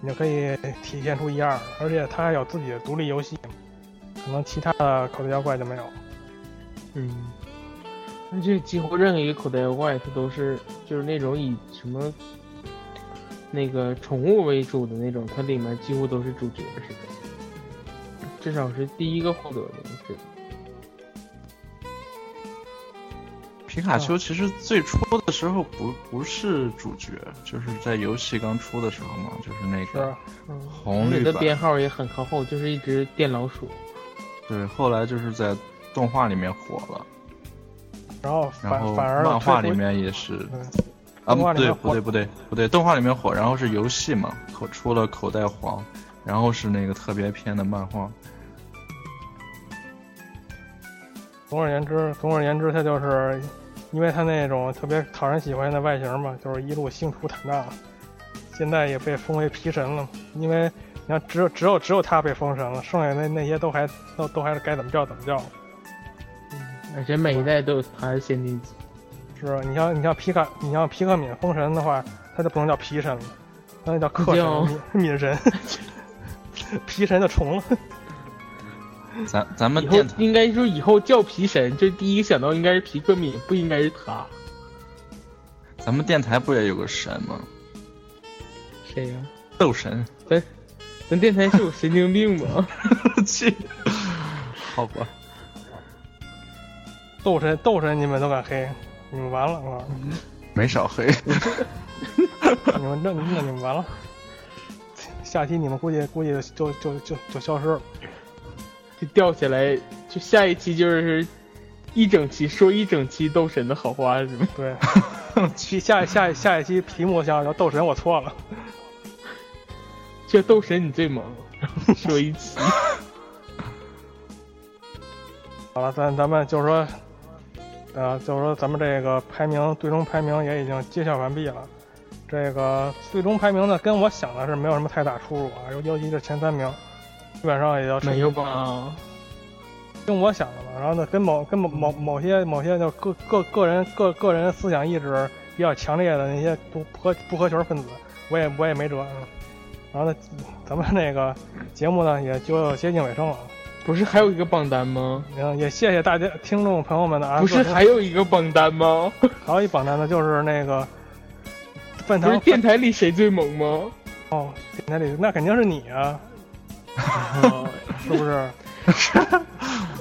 你就可以体现出一二。而且它还有自己的独立游戏，可能其他的口袋妖怪就没有。嗯，那这几乎任何一个口袋妖怪，它都是就是那种以什么那个宠物为主的那种，它里面几乎都是主角似的，至少是第一个获得的是。皮卡丘其实最初的时候不不是主角，就是在游戏刚出的时候嘛，就是那个，红绿版它编号也很靠后，就是一只电老鼠。对，后来就是在动画里面火了，然后然后反反而漫画里面也是啊，动画里面火对不对不对不对，动画里面火，然后是游戏嘛，口出了口袋黄，然后是那个特别篇的漫画，总而言之，总而言之，它就是因为他那种特别讨人喜欢的外形嘛，就是一路星途坦荡。现在也被封为皮神了，因为你看，只有只有只有他被封神了，剩下那那些都还都都还是该怎么叫怎么叫。而且每一代都有它的限定级。是你像你像皮卡，你像皮克敏封神的话，他就不能叫皮神了，那叫克叫神、敏敏神。皮神就重了。咱咱们电台应该说以后叫皮神，这第一个想到应该是皮克敏，不应该是他。咱们电台不也有个神吗？谁呀、斗神，咱咱电台是有神经病吗？去，好吧，斗神斗神你们都敢黑，你们完了啊！没少黑。你们这那你们完了。下期你们估计估计就就就就消失了。就掉下来，就下一期就是一整期说一整期斗神的好话是吗？对，去下下下一期题目想叫斗神，我错了。这斗神你最猛，说一期。好了，咱咱们就是说，呃，就是说咱们这个排名最终排名也已经揭晓完毕了。这个最终排名呢，跟我想的是没有什么太大出入啊，尤尤其是前三名，基本上也要没有吧？跟我想的嘛。然后呢，跟某跟某某某些某些就个个个人个个人思想意志比较强烈的那些不不合不合群分子，我也我也没辙。嗯然后呢，咱们那个节目呢也就接近尾声了。不是还有一个榜单吗？嗯，也谢谢大家听众朋友们的啊。不是还有一个榜单吗？还有一榜单呢，就是那个饭堂不是电台里谁最萌吗？哦，电台里那肯定是你啊。哦 是不是？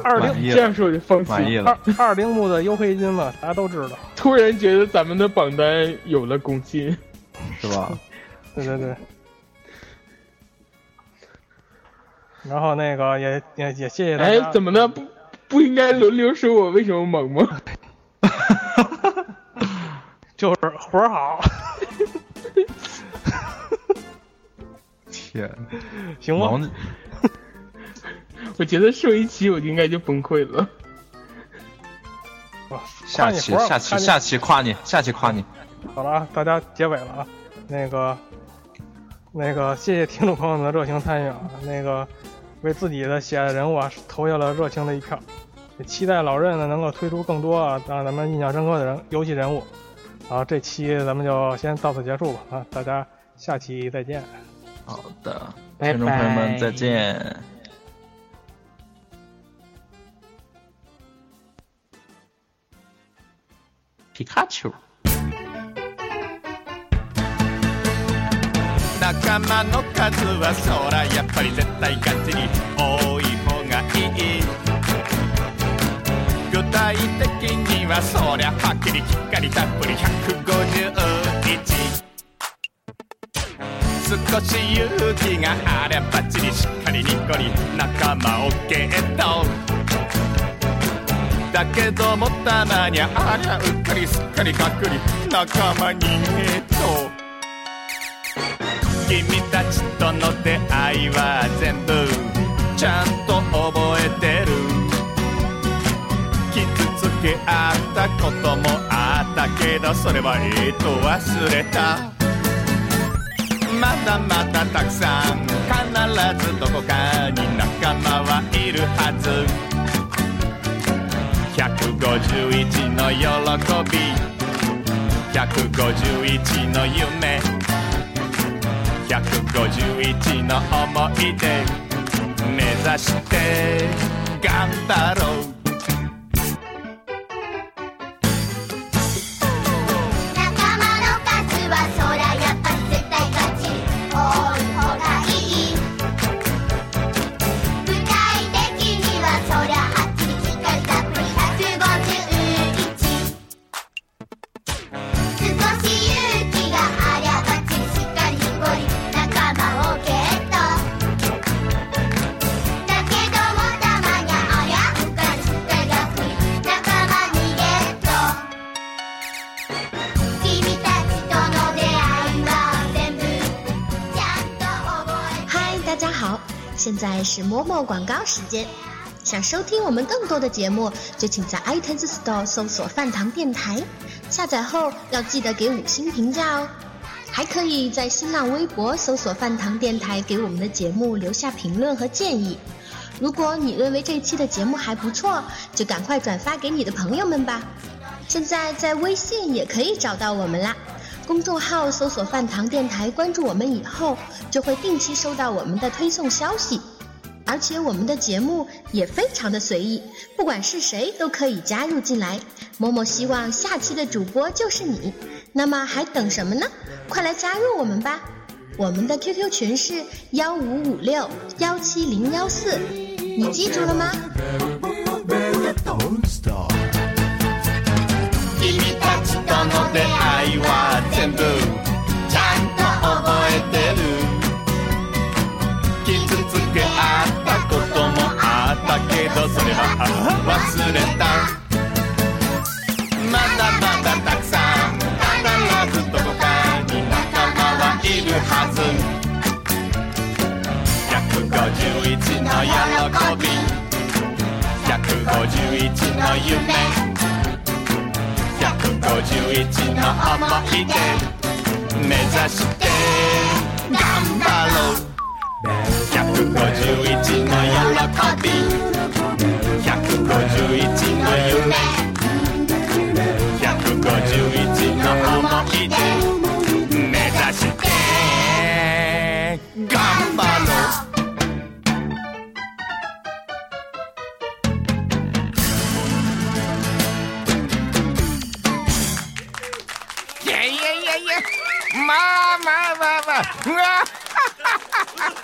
二零这样说就放弃。了二。二零木的优黑金了，大家都知道。突然觉得咱们的榜单有了公信。是吧？对对对。然后那个也也也谢谢大家。哎，怎么的？不不应该轮流说我为什么猛吗？就是活儿好，天，行吗？我觉得上一期我应该就崩溃了。哇下期下期下期夸你，下期夸你。好了啊，大家结尾了啊。那个，那个，谢谢听众朋友们的热情参与啊。那个，为自己的喜爱的人物啊投下了热情的一票。也期待老任呢能够推出更多啊让咱们印象深刻的人游戏人物。好，这期咱们就先到此结束吧啊，大家下期再见。好的，拜听众朋友们拜再见。皮卡丘。仲間の数はそらやっぱり絶対ガチに多い方がいい具体的にはそりゃはっきりきっかりたっぷり151少し勇気があればっちりしっかりニコリ仲間をゲットだけどもたまにありゃうっかりすっかりかっくり仲間にゲット君たちとの出会いは全部ちゃんと覚えてる。傷つけ合ったこともあったけどそれはええと忘れた。まだまだたくさん。必ずどこかに仲間はいるはず。151の喜び。151の夢。151の思い出。目指して頑張ろう。现在是某某广告时间。想收听我们更多的节目，就请在 iTunes Store 搜索“饭堂电台”，下载后要记得给五星评价哦。还可以在新浪微博搜索“饭堂电台”，给我们的节目留下评论和建议。如果你认为这期的节目还不错，就赶快转发给你的朋友们吧。现在在微信也可以找到我们啦。公众号搜索“饭堂电台”，关注我们以后，就会定期收到我们的推送消息。而且我们的节目也非常的随意，不管是谁都可以加入进来。某某希望下期的主播就是你，那么还等什么呢？快来加入我们吧！我们的 QQ 群是幺五五六幺七零幺四，你记住了吗？君たちとの出会いは全部 けどそれは忘れたまだまだたくさん必ず。どこかに仲間はいるはず。151の喜び151の夢151の思い出目指して頑張ろう151の喜び151の夢151の思い出目指して頑張ろういやいやいやいや。まあまあまあまあ。うわ。